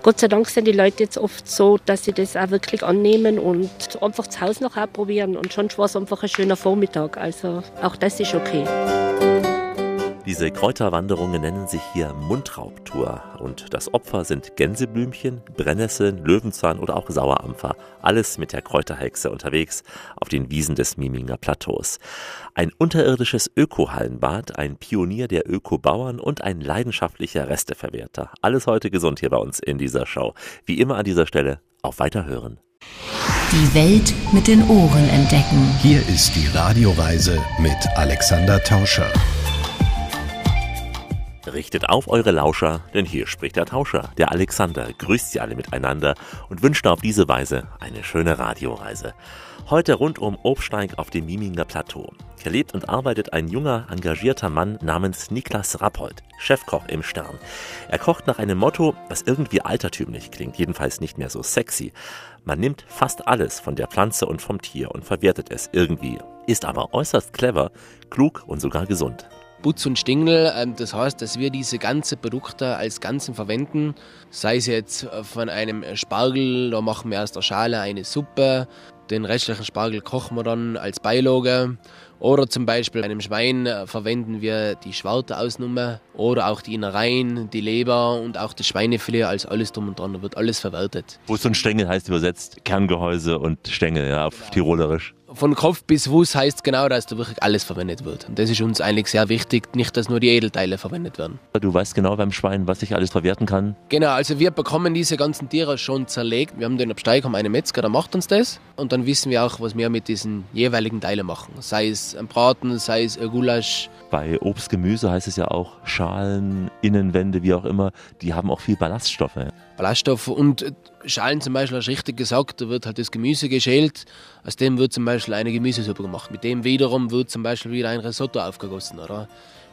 Gott sei Dank sind die Leute jetzt oft so, dass sie das auch wirklich annehmen und einfach das Haus noch probieren. Und schon war es einfach ein schöner Vormittag. Also auch das ist okay. Diese Kräuterwanderungen nennen sich hier Mundraubtour und das Opfer sind Gänseblümchen, Brennnesseln, Löwenzahn oder auch Sauerampfer. Alles mit der Kräuterhexe unterwegs auf den Wiesen des Miminger Plateaus. Ein unterirdisches Ökohallenbad, ein Pionier der Ökobauern und ein leidenschaftlicher Resteverwerter. Alles heute gesund hier bei uns in dieser Show. Wie immer an dieser Stelle auf Weiterhören. Die Welt mit den Ohren entdecken. Hier ist die Radioreise mit Alexander Tauscher. Richtet auf eure Lauscher, denn hier spricht der Tauscher, der Alexander, grüßt sie alle miteinander und wünscht auf diese Weise eine schöne Radioreise. Heute rund um Obsteig auf dem Miminger Plateau. Hier lebt und arbeitet ein junger, engagierter Mann namens Niklas Rappold, Chefkoch im Stern. Er kocht nach einem Motto, das irgendwie altertümlich klingt, jedenfalls nicht mehr so sexy. Man nimmt fast alles von der Pflanze und vom Tier und verwertet es irgendwie, ist aber äußerst clever, klug und sogar gesund. Butz und Stingel. Ähm, das heißt, dass wir diese ganzen Produkte als Ganzen verwenden. Sei es jetzt von einem Spargel, da machen wir aus der Schale eine Suppe. Den restlichen Spargel kochen wir dann als Beilage. Oder zum Beispiel bei einem Schwein äh, verwenden wir die Schwarte Ausnummer oder auch die Innereien, die Leber und auch das Schweinefilet als alles drum und dran. Da wird alles verwertet. Butz und Stängel heißt übersetzt Kerngehäuse und Stängel, ja, auf Tirolerisch von Kopf bis Fuß heißt genau, dass da wirklich alles verwendet wird. Und das ist uns eigentlich sehr wichtig, nicht, dass nur die Edelteile verwendet werden. Du weißt genau beim Schwein, was ich alles verwerten kann? Genau, also wir bekommen diese ganzen Tiere schon zerlegt. Wir haben den Absteig, haben einen Metzger, der macht uns das. Und dann wissen wir auch, was wir mit diesen jeweiligen Teilen machen. Sei es ein Braten, sei es ein Gulasch. Bei Obst, Gemüse heißt es ja auch Schalen, Innenwände, wie auch immer, die haben auch viel Ballaststoffe. Ballaststoffe und Schalen zum Beispiel, hast du richtig gesagt, da wird halt das Gemüse geschält, aus dem wird zum Beispiel eine Gemüsesuppe gemacht. Mit dem wiederum wird zum Beispiel wieder ein Risotto aufgegossen, oder?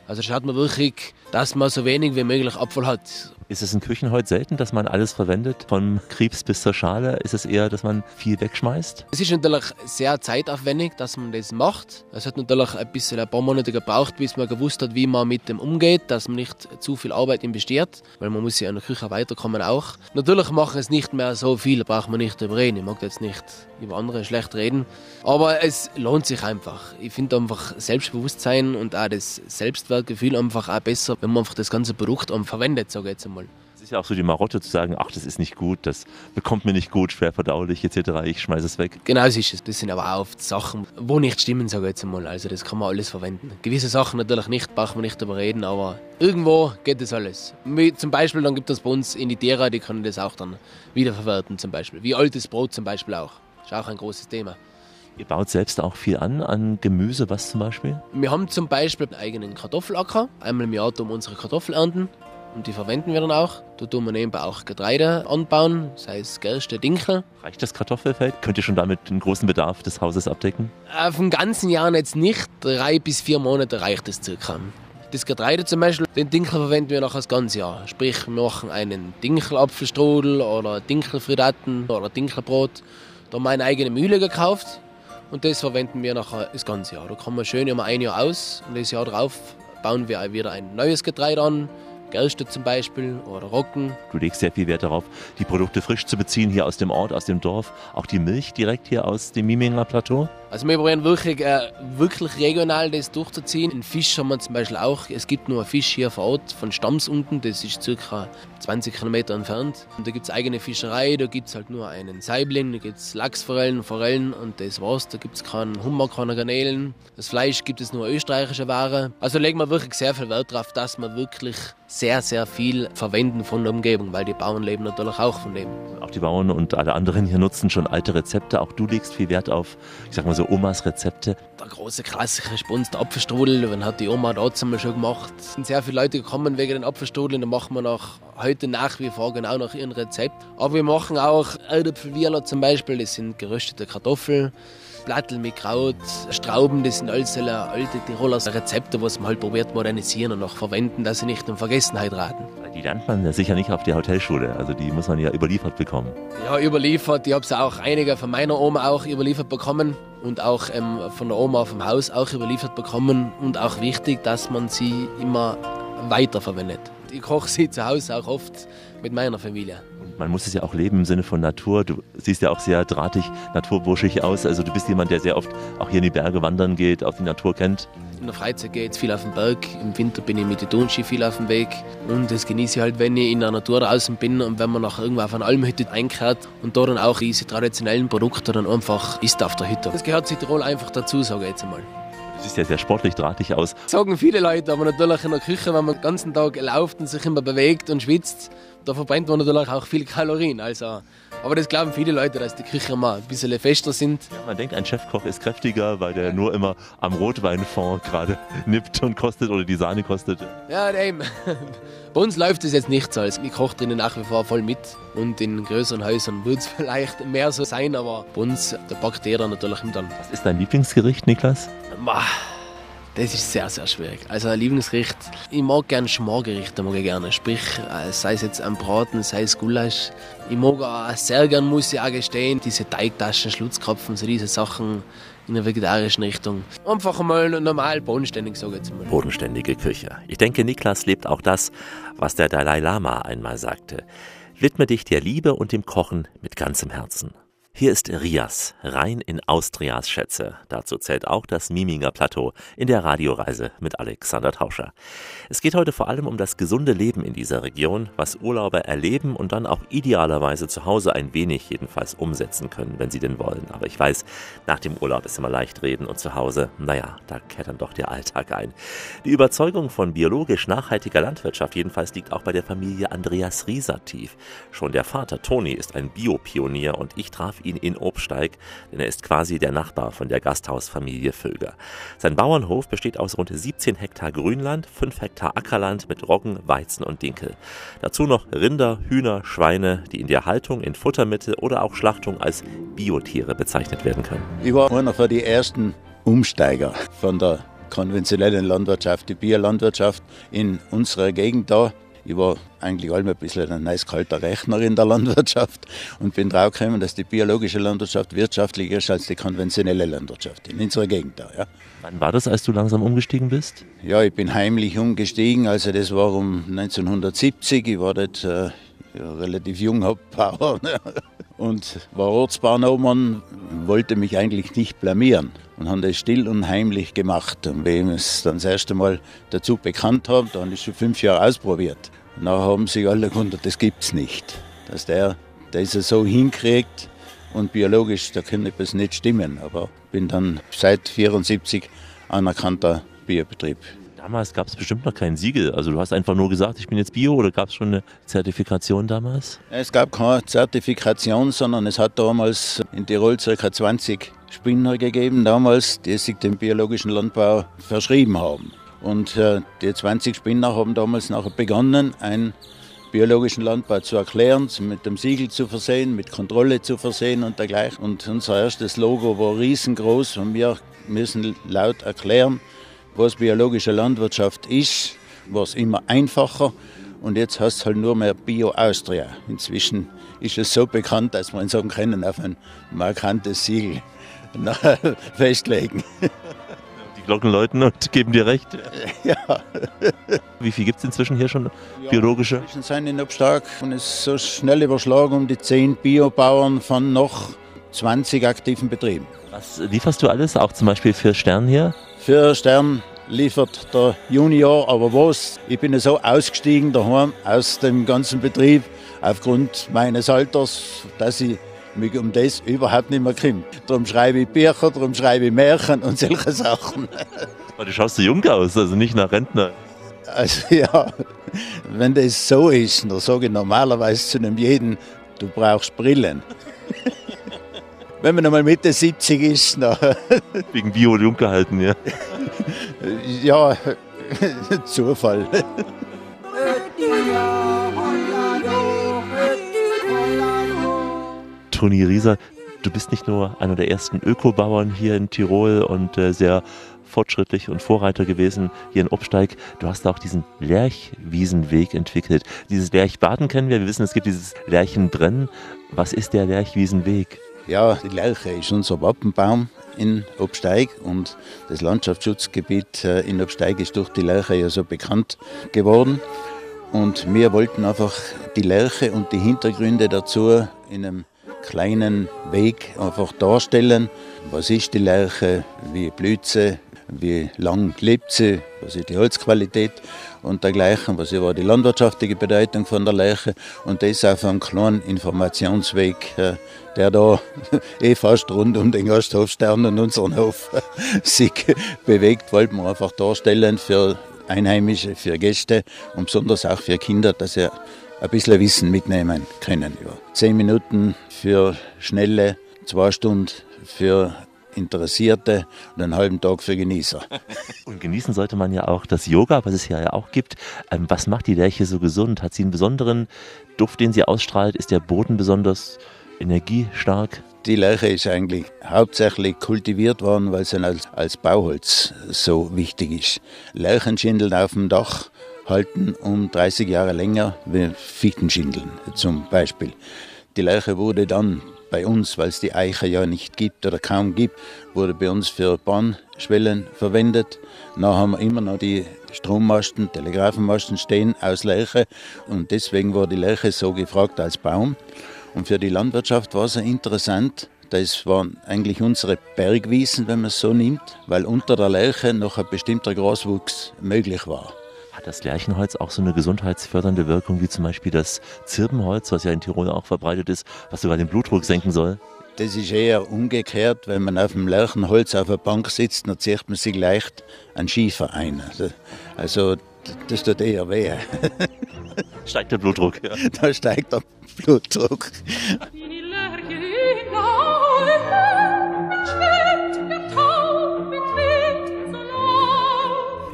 Also schaut man wirklich, dass man so wenig wie möglich Abfall hat. Ist es in Küchen heute selten, dass man alles verwendet, vom Krebs bis zur Schale? Ist es eher, dass man viel wegschmeißt? Es ist natürlich sehr zeitaufwendig, dass man das macht. Es hat natürlich ein bisschen ein paar Monate gebraucht, bis man gewusst hat, wie man mit dem umgeht, dass man nicht zu viel Arbeit investiert, weil man muss ja in der Küche weiterkommen auch. Natürlich machen es nicht mehr so viel, braucht man nicht drüber reden. Ich mag jetzt nicht über andere schlecht reden, aber es lohnt sich einfach. Ich finde einfach Selbstbewusstsein und auch das Selbstwertgefühl einfach auch besser, wenn man einfach das ganze Produkt verwendet, sage ich jetzt einmal einmal. Es ist ja auch so die Marotte zu sagen, ach, das ist nicht gut, das bekommt mir nicht gut, schwer verdaulich etc., ich schmeiße es weg. Genau so ist es. Das sind aber auch oft Sachen, wo nicht stimmen, sage ich jetzt einmal. Also das kann man alles verwenden. Gewisse Sachen natürlich nicht, braucht man nicht darüber reden, aber irgendwo geht das alles. Wie zum Beispiel, dann gibt es bei uns in die können das auch dann wiederverwerten zum Beispiel. Wie altes Brot zum Beispiel auch. Ist auch ein großes Thema. Ihr baut selbst auch viel an, an Gemüse, was zum Beispiel? Wir haben zum Beispiel einen eigenen Kartoffelacker. Einmal im Jahr tun wir unsere Kartoffel ernten und die verwenden wir dann auch. Da tun wir nebenbei auch Getreide anbauen, sei es Gerste, Dinkel. Reicht das Kartoffelfeld? Könnt ihr schon damit den großen Bedarf des Hauses abdecken? Auf den ganzen Jahren jetzt nicht. Drei bis vier Monate reicht es circa. Das Getreide zum Beispiel, den Dinkel verwenden wir noch das ganze Jahr. Sprich, wir machen einen Dinkelapfelstrudel oder Dinkelfridaten oder Dinkelbrot. Da haben wir eine eigene Mühle gekauft und das verwenden wir nachher das ganze Jahr. Da kann man schön immer ein Jahr aus und das Jahr darauf bauen wir wieder ein neues Getreide an, Gerste zum Beispiel oder Roggen. Du legst sehr viel Wert darauf, die Produkte frisch zu beziehen, hier aus dem Ort, aus dem Dorf. Auch die Milch direkt hier aus dem Miminger Plateau. Also wir probieren wirklich, äh, wirklich regional das durchzuziehen. Den Fisch haben wir zum Beispiel auch. Es gibt nur einen Fisch hier vor Ort von Stamms unten, das ist ca. 20 Kilometer entfernt. Und da gibt es eigene Fischerei, da gibt es halt nur einen Saibling, da gibt es Lachsforellen, Forellen und das war's. Da gibt es keinen Hummer, keine Garnelen. Das Fleisch gibt es nur österreichische Ware. Also legen wir wirklich sehr viel Wert darauf, dass wir wirklich sehr, sehr viel verwenden von der Umgebung, weil die Bauern leben natürlich auch von dem. Auch die Bauern und alle anderen hier nutzen schon alte Rezepte. Auch du legst viel Wert auf, ich sag mal so, Omas Rezepte. Der große bei uns der Apfelstrudel. Den hat die Oma dort einmal schon gemacht. Es sind sehr viele Leute gekommen wegen den Apfelstrudel. Den machen wir noch heute nach wie vor genau nach ihrem Rezept. Aber wir machen auch Erdäpfelwieler zum Beispiel. Das sind geröstete Kartoffeln. Plattel mit Kraut, Strauben, das sind alles alte Tiroler Rezepte, was man halt probiert modernisieren und noch verwenden, dass sie nicht in Vergessenheit raten. Die lernt man ja sicher nicht auf der Hotelschule, also die muss man ja überliefert bekommen. Ja, überliefert. Ich habe es auch einige von meiner Oma auch überliefert bekommen und auch ähm, von der Oma vom Haus auch überliefert bekommen und auch wichtig, dass man sie immer weiterverwendet. Ich koche sie zu Hause auch oft mit meiner Familie. Man muss es ja auch leben im Sinne von Natur. Du siehst ja auch sehr drahtig, naturburschig aus. Also du bist jemand, der sehr oft auch hier in die Berge wandern geht, auch die Natur kennt. In der Freizeit geht es viel auf den Berg. Im Winter bin ich mit den Tonski viel auf dem Weg. Und das genieße ich halt, wenn ich in der Natur draußen bin und wenn man nach irgendwo auf einer Almhütte einkehrt und da dann auch diese traditionellen Produkte dann einfach isst auf der Hütte. Das gehört Südtirol einfach dazu, sage ich jetzt einmal. Siehst ja sehr sportlich drahtig aus. Sagen viele Leute, aber natürlich in der Küche, wenn man den ganzen Tag läuft und sich immer bewegt und schwitzt, da verbrennt man natürlich auch viel Kalorien. Also, aber das glauben viele Leute, dass die Küche mal ein bisschen fester sind. Ja, man denkt, ein Chefkoch ist kräftiger, weil der nur immer am Rotweinfond gerade nippt und kostet oder die Sahne kostet. Ja, eben. Bei uns läuft es jetzt nicht so. Also ich koche drinnen nach wie vor voll mit. Und in größeren Häusern wird es vielleicht mehr so sein, aber bei uns, da backt jeder natürlich mit an. Was ist dein Lieblingsgericht, Niklas? Das ist sehr, sehr schwierig. Also ein Lieblingsgericht, ich mag gerne Schmargerichte, mag ich gerne. Sprich, äh, sei es jetzt ein Braten, sei es Gulasch. Ich mag auch sehr gerne, muss ich auch gestehen, diese Teigtaschen, Schlutzkopfen, so diese Sachen in der vegetarischen Richtung. Einfach mal normal bodenständig, sage ich jetzt mal. Bodenständige Küche. Ich denke, Niklas lebt auch das, was der Dalai Lama einmal sagte. Widme dich der Liebe und dem Kochen mit ganzem Herzen. Hier ist Rias, rein in Austrias Schätze. Dazu zählt auch das Miminger Plateau in der Radioreise mit Alexander Tauscher. Es geht heute vor allem um das gesunde Leben in dieser Region, was Urlauber erleben und dann auch idealerweise zu Hause ein wenig jedenfalls umsetzen können, wenn sie denn wollen. Aber ich weiß, nach dem Urlaub ist immer leicht reden und zu Hause, naja, da kehrt dann doch der Alltag ein. Die Überzeugung von biologisch nachhaltiger Landwirtschaft jedenfalls liegt auch bei der Familie Andreas Rieser tief. Schon der Vater Toni ist ein Biopionier und ich traf ihn in Obsteig, denn er ist quasi der Nachbar von der Gasthausfamilie Vöger. Sein Bauernhof besteht aus rund 17 Hektar Grünland, 5 Hektar Ackerland mit Roggen, Weizen und Dinkel. Dazu noch Rinder, Hühner, Schweine, die in der Haltung, in Futtermittel oder auch Schlachtung als Biotiere bezeichnet werden können. Ich war einer von den ersten Umsteiger von der konventionellen Landwirtschaft, die Biolandwirtschaft in unserer Gegend da. Ich war eigentlich allem ein bisschen ein eiskalter Rechner in der Landwirtschaft und bin draufgekommen, dass die biologische Landwirtschaft wirtschaftlicher ist als die konventionelle Landwirtschaft in unserer Gegend da. Ja. Wann war das, als du langsam umgestiegen bist? Ja, ich bin heimlich umgestiegen, also das war um 1970. Ich war dort äh, ja, relativ jung, hab Bauer ne? und war Ortsbahnobmann, wollte mich eigentlich nicht blamieren und haben das still und heimlich gemacht. Und wenn ich es dann das erste Mal dazu bekannt habe, dann ist schon fünf Jahre ausprobiert. Dann haben sich alle gewundert, das gibt's nicht. Dass der das so hinkriegt und biologisch, da könnte etwas nicht stimmen. Aber bin dann seit 74 anerkannter Biobetrieb. Damals gab es bestimmt noch kein Siegel. Also du hast einfach nur gesagt, ich bin jetzt Bio oder gab es schon eine Zertifikation damals? Es gab keine Zertifikation, sondern es hat damals in Tirol ca. 20 Spinner gegeben, damals, die sich dem biologischen Landbau verschrieben haben. Und äh, die 20 Spinner haben damals nachher begonnen, einen biologischen Landbau zu erklären, mit dem Siegel zu versehen, mit Kontrolle zu versehen und dergleichen. Und unser erstes Logo war riesengroß und wir müssen laut erklären, was biologische Landwirtschaft ist, war es immer einfacher. Und jetzt heißt es halt nur mehr Bio Austria. Inzwischen ist es so bekannt, dass man sagen können, auf ein markantes Siegel festlegen. Glocken läuten und geben dir recht. Ja. Wie viel gibt es inzwischen hier schon biologische? Zwischen sein in Obstark und es ist so schnell überschlagen um die 10 Biobauern von noch 20 aktiven Betrieben. Was lieferst du alles, auch zum Beispiel für Stern hier? Für Stern liefert der Junior, aber was? Ich bin so ausgestiegen daheim aus dem ganzen Betrieb aufgrund meines Alters, dass ich mich um das überhaupt nicht mehr kümmere. Darum schreibe ich Bücher, darum schreibe ich Märchen und solche Sachen. Aber du schaust so jung aus, also nicht nach Rentner. Also ja, wenn das so ist, dann sage ich normalerweise zu einem jeden, du brauchst Brillen. Wenn man einmal Mitte 70 ist, dann, Wegen Bio jung gehalten, ja. ja, Zufall. Toni Rieser, du bist nicht nur einer der ersten Ökobauern hier in Tirol und äh, sehr fortschrittlich und Vorreiter gewesen hier in Obsteig. Du hast auch diesen Lerchwiesenweg entwickelt. Dieses Lerchbaden kennen wir. Wir wissen, es gibt dieses Lerchenbrennen. Was ist der Lerchwiesenweg? Ja, die Lerche ist unser Wappenbaum in Obsteig und das Landschaftsschutzgebiet äh, in Obsteig ist durch die Lerche ja so bekannt geworden. Und wir wollten einfach die Lerche und die Hintergründe dazu in einem kleinen Weg einfach darstellen. Was ist die Lerche, wie blüht sie, wie lang lebt sie, was ist die Holzqualität und dergleichen, was war die landwirtschaftliche Bedeutung von der Lerche und das auf einem kleinen Informationsweg, der da eh fast rund um den Gasthofstern und unseren Hof sich bewegt, wollten wir einfach darstellen für Einheimische, für Gäste und besonders auch für Kinder, dass sie ein bisschen Wissen mitnehmen können. Ja. Zehn Minuten für Schnelle, zwei Stunden für Interessierte und einen halben Tag für Genießer. Und genießen sollte man ja auch das Yoga, was es hier ja auch gibt. Ähm, was macht die Lerche so gesund? Hat sie einen besonderen Duft, den sie ausstrahlt? Ist der Boden besonders energiestark? Die Lerche ist eigentlich hauptsächlich kultiviert worden, weil sie als, als Bauholz so wichtig ist. Lerchenschindeln auf dem Dach halten um 30 Jahre länger wie Fichtenschindeln zum Beispiel. Die Lerche wurde dann bei uns, weil es die Eiche ja nicht gibt oder kaum gibt, wurde bei uns für Bahnschwellen verwendet. Dann haben wir immer noch die Strommasten, Telegrafenmasten stehen aus Lerche und deswegen wurde die Lerche so gefragt als Baum. Und für die Landwirtschaft war es interessant. Das waren eigentlich unsere Bergwiesen, wenn man es so nimmt, weil unter der Lerche noch ein bestimmter Graswuchs möglich war. Das Lärchenholz auch so eine gesundheitsfördernde Wirkung wie zum Beispiel das Zirbenholz, was ja in Tirol auch verbreitet ist, was sogar den Blutdruck senken soll? Das ist eher umgekehrt. Wenn man auf dem Lärchenholz auf der Bank sitzt, dann zieht man sich leicht einen Schiefer ein. Also, also das tut eher weh. Steigt der Blutdruck? Ja. Da steigt der Blutdruck.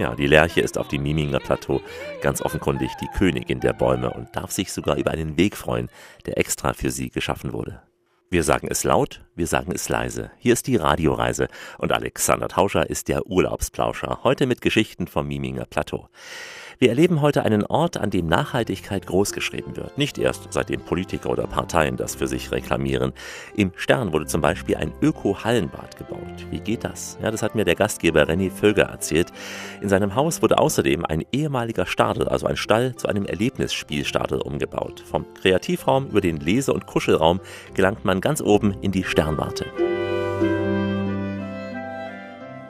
Ja, die Lerche ist auf dem Miminger Plateau ganz offenkundig die Königin der Bäume und darf sich sogar über einen Weg freuen, der extra für sie geschaffen wurde. Wir sagen es laut, wir sagen es leise. Hier ist die Radioreise und Alexander Tauscher ist der Urlaubsplauscher, heute mit Geschichten vom Miminger Plateau. Wir erleben heute einen Ort, an dem Nachhaltigkeit großgeschrieben wird. Nicht erst seitdem Politiker oder Parteien das für sich reklamieren. Im Stern wurde zum Beispiel ein Öko-Hallenbad gebaut. Wie geht das? Ja, das hat mir der Gastgeber René Vöger erzählt. In seinem Haus wurde außerdem ein ehemaliger Stadel, also ein Stall, zu einem Erlebnisspielstadel umgebaut. Vom Kreativraum über den Lese- und Kuschelraum gelangt man ganz oben in die Sternwarte.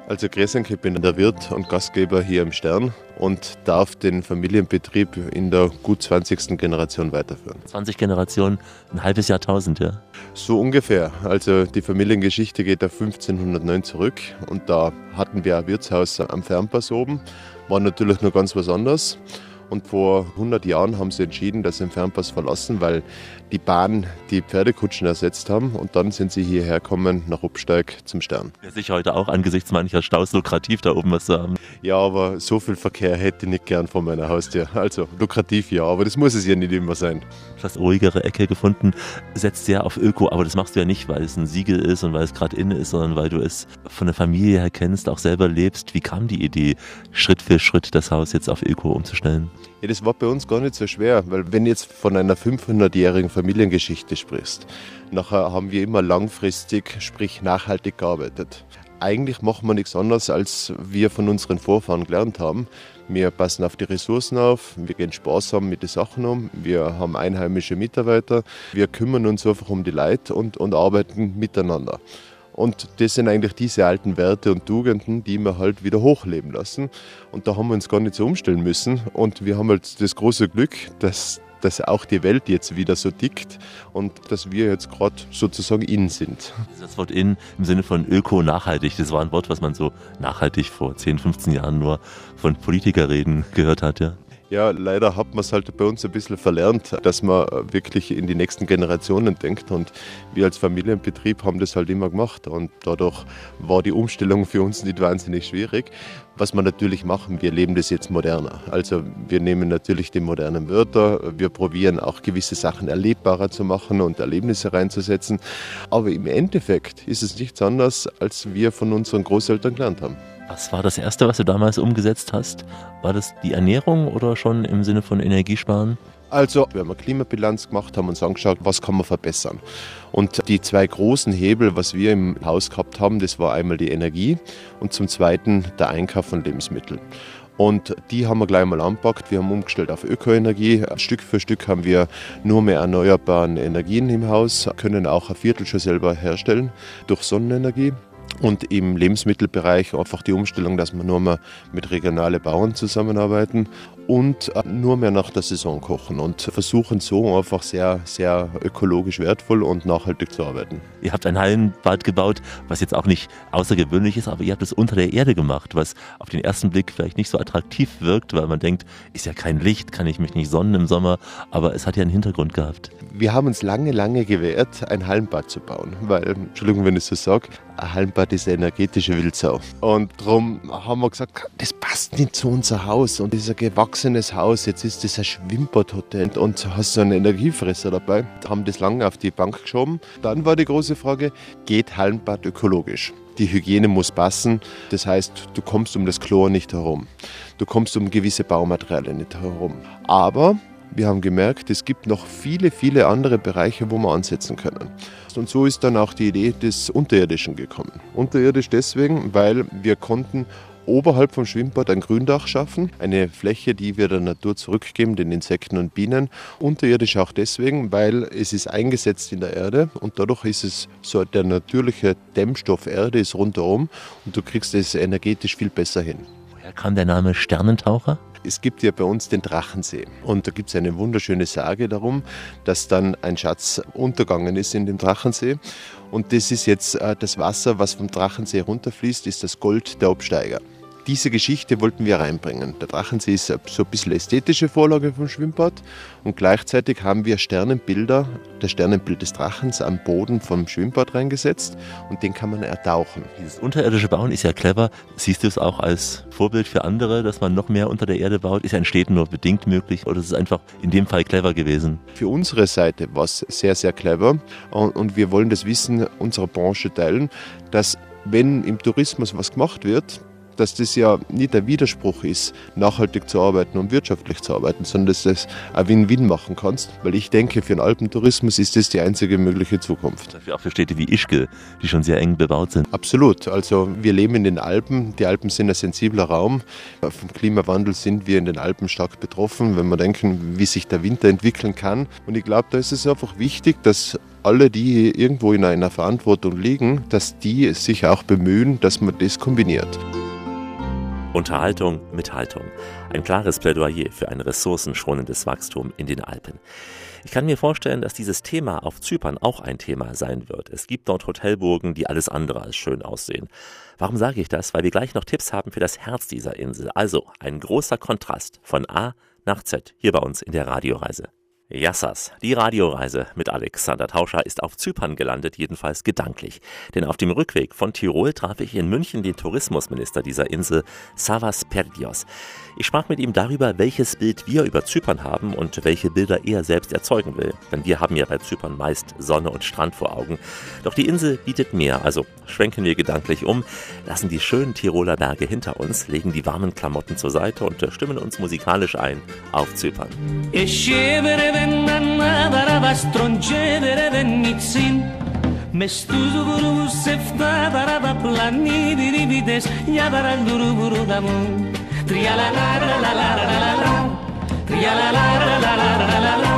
Also Gräsenk, ich bin der Wirt und Gastgeber hier im Stern und darf den Familienbetrieb in der gut 20. Generation weiterführen. 20 Generationen, ein halbes Jahrtausend, ja. So ungefähr. Also die Familiengeschichte geht auf 1509 zurück und da hatten wir ein Wirtshaus am Fernpass oben. War natürlich nur ganz was anderes. Und vor 100 Jahren haben sie entschieden, dass sie den Fernpass verlassen, weil die Bahn die Pferdekutschen ersetzt haben. Und dann sind sie hierher gekommen nach Obsteig zum Stern. Wäre sicher heute auch angesichts mancher Staus lukrativ, da oben was zu haben. Ja, aber so viel Verkehr hätte ich nicht gern vor meiner Haustür. Also lukrativ ja, aber das muss es ja nicht immer sein. Etwas ruhigere Ecke gefunden, setzt sehr auf Öko, aber das machst du ja nicht, weil es ein Siegel ist und weil es gerade inne ist, sondern weil du es von der Familie her kennst, auch selber lebst. Wie kam die Idee, Schritt für Schritt das Haus jetzt auf Öko umzustellen? Ja, das war bei uns gar nicht so schwer, weil wenn jetzt von einer 500-jährigen Familiengeschichte sprichst, nachher haben wir immer langfristig, sprich nachhaltig gearbeitet. eigentlich machen wir nichts anderes, als wir von unseren Vorfahren gelernt haben. Wir passen auf die Ressourcen auf, wir gehen sparsam mit den Sachen um, wir haben einheimische Mitarbeiter, wir kümmern uns einfach um die Leute und, und arbeiten miteinander. Und das sind eigentlich diese alten Werte und Tugenden, die wir halt wieder hochleben lassen. Und da haben wir uns gar nicht so umstellen müssen. Und wir haben halt das große Glück, dass, dass auch die Welt jetzt wieder so tickt und dass wir jetzt gerade sozusagen in sind. Das Wort in im Sinne von öko-nachhaltig, das war ein Wort, was man so nachhaltig vor 10, 15 Jahren nur von Politikerreden gehört hat, ja. Ja, leider hat man es halt bei uns ein bisschen verlernt, dass man wirklich in die nächsten Generationen denkt. Und wir als Familienbetrieb haben das halt immer gemacht. Und dadurch war die Umstellung für uns nicht wahnsinnig schwierig. Was wir natürlich machen, wir leben das jetzt moderner. Also wir nehmen natürlich die modernen Wörter, wir probieren auch gewisse Sachen erlebbarer zu machen und Erlebnisse reinzusetzen. Aber im Endeffekt ist es nichts anderes, als wir von unseren Großeltern gelernt haben. Was war das Erste, was du damals umgesetzt hast? War das die Ernährung oder schon im Sinne von Energiesparen? Also, wir haben eine Klimabilanz gemacht, haben uns angeschaut, was kann man verbessern. Und die zwei großen Hebel, was wir im Haus gehabt haben, das war einmal die Energie und zum Zweiten der Einkauf von Lebensmitteln. Und die haben wir gleich mal anpackt. Wir haben umgestellt auf Ökoenergie. Stück für Stück haben wir nur mehr erneuerbare Energien im Haus, können auch ein Viertel schon selber herstellen durch Sonnenenergie. Und im Lebensmittelbereich einfach die Umstellung, dass wir nur mehr mit regionalen Bauern zusammenarbeiten und äh, nur mehr nach der Saison kochen und versuchen so einfach sehr, sehr ökologisch wertvoll und nachhaltig zu arbeiten. Ihr habt ein Hallenbad gebaut, was jetzt auch nicht außergewöhnlich ist, aber ihr habt es unter der Erde gemacht, was auf den ersten Blick vielleicht nicht so attraktiv wirkt, weil man denkt, ist ja kein Licht, kann ich mich nicht sonnen im Sommer, aber es hat ja einen Hintergrund gehabt. Wir haben uns lange, lange gewehrt, ein Hallenbad zu bauen, weil, Entschuldigung, wenn ich so sage, ein Hallenbad ist eine energetische Wildsau. Und darum haben wir gesagt, das passt nicht zu unser Haus und das ist ein gewachsenes Haus, jetzt ist das ein Schwimmbadhotel und hast so einen Energiefresser dabei. Haben das lange auf die Bank geschoben. Dann war die große Frage, geht Hallenbad ökologisch? Die Hygiene muss passen, das heißt, du kommst um das Chlor nicht herum. Du kommst um gewisse Baumaterialien nicht herum. Aber wir haben gemerkt, es gibt noch viele, viele andere Bereiche, wo wir ansetzen können. Und so ist dann auch die Idee des Unterirdischen gekommen. Unterirdisch deswegen, weil wir konnten oberhalb vom Schwimmbad ein Gründach schaffen, eine Fläche, die wir der Natur zurückgeben, den Insekten und Bienen. Unterirdisch auch deswegen, weil es ist eingesetzt in der Erde und dadurch ist es so der natürliche Dämmstoff Erde ist rundherum und du kriegst es energetisch viel besser hin. Woher kam der Name Sternentaucher? Es gibt ja bei uns den Drachensee und da gibt es eine wunderschöne Sage darum, dass dann ein Schatz untergegangen ist in dem Drachensee und das ist jetzt äh, das Wasser, was vom Drachensee runterfließt, ist das Gold der Absteiger. Diese Geschichte wollten wir reinbringen. Der Drachensee ist so ein bisschen ästhetische Vorlage vom Schwimmbad und gleichzeitig haben wir Sternenbilder, das Sternenbild des Drachens am Boden vom Schwimmbad reingesetzt und den kann man ertauchen. Dieses unterirdische Bauen ist ja clever. Siehst du es auch als Vorbild für andere, dass man noch mehr unter der Erde baut? Ist ja in Städten nur bedingt möglich oder ist es einfach in dem Fall clever gewesen? Für unsere Seite war es sehr, sehr clever und, und wir wollen das Wissen unserer Branche teilen, dass wenn im Tourismus was gemacht wird, dass das ja nicht der Widerspruch ist, nachhaltig zu arbeiten und wirtschaftlich zu arbeiten, sondern dass du das ein Win-Win machen kannst. Weil ich denke, für den Alpentourismus ist das die einzige mögliche Zukunft. Dafür auch für Städte wie Ischgl, die schon sehr eng bebaut sind. Absolut. Also wir leben in den Alpen. Die Alpen sind ein sensibler Raum. Vom Klimawandel sind wir in den Alpen stark betroffen, wenn wir denken, wie sich der Winter entwickeln kann. Und ich glaube, da ist es einfach wichtig, dass alle, die irgendwo in einer Verantwortung liegen, dass die sich auch bemühen, dass man das kombiniert. Unterhaltung mit Haltung. Ein klares Plädoyer für ein ressourcenschonendes Wachstum in den Alpen. Ich kann mir vorstellen, dass dieses Thema auf Zypern auch ein Thema sein wird. Es gibt dort Hotelburgen, die alles andere als schön aussehen. Warum sage ich das? Weil wir gleich noch Tipps haben für das Herz dieser Insel. Also ein großer Kontrast von A nach Z hier bei uns in der Radioreise. Yassas, die Radioreise mit Alexander Tauscher ist auf Zypern gelandet, jedenfalls gedanklich. Denn auf dem Rückweg von Tirol traf ich in München den Tourismusminister dieser Insel, Savas Perdios. Ich sprach mit ihm darüber, welches Bild wir über Zypern haben und welche Bilder er selbst erzeugen will. Denn wir haben ja bei Zypern meist Sonne und Strand vor Augen. Doch die Insel bietet mehr, also schwenken wir gedanklich um, lassen die schönen Tiroler Berge hinter uns, legen die warmen Klamotten zur Seite und stimmen uns musikalisch ein auf Zypern. E scevere vennanna da stringere vennizin Με στους βρούς εφτά δαράδα πλανή διριβίδες για δαραντουρου βουρούδα μου Τριαλαλαραλαλαλαλα Τριαλαλαραλαλαλα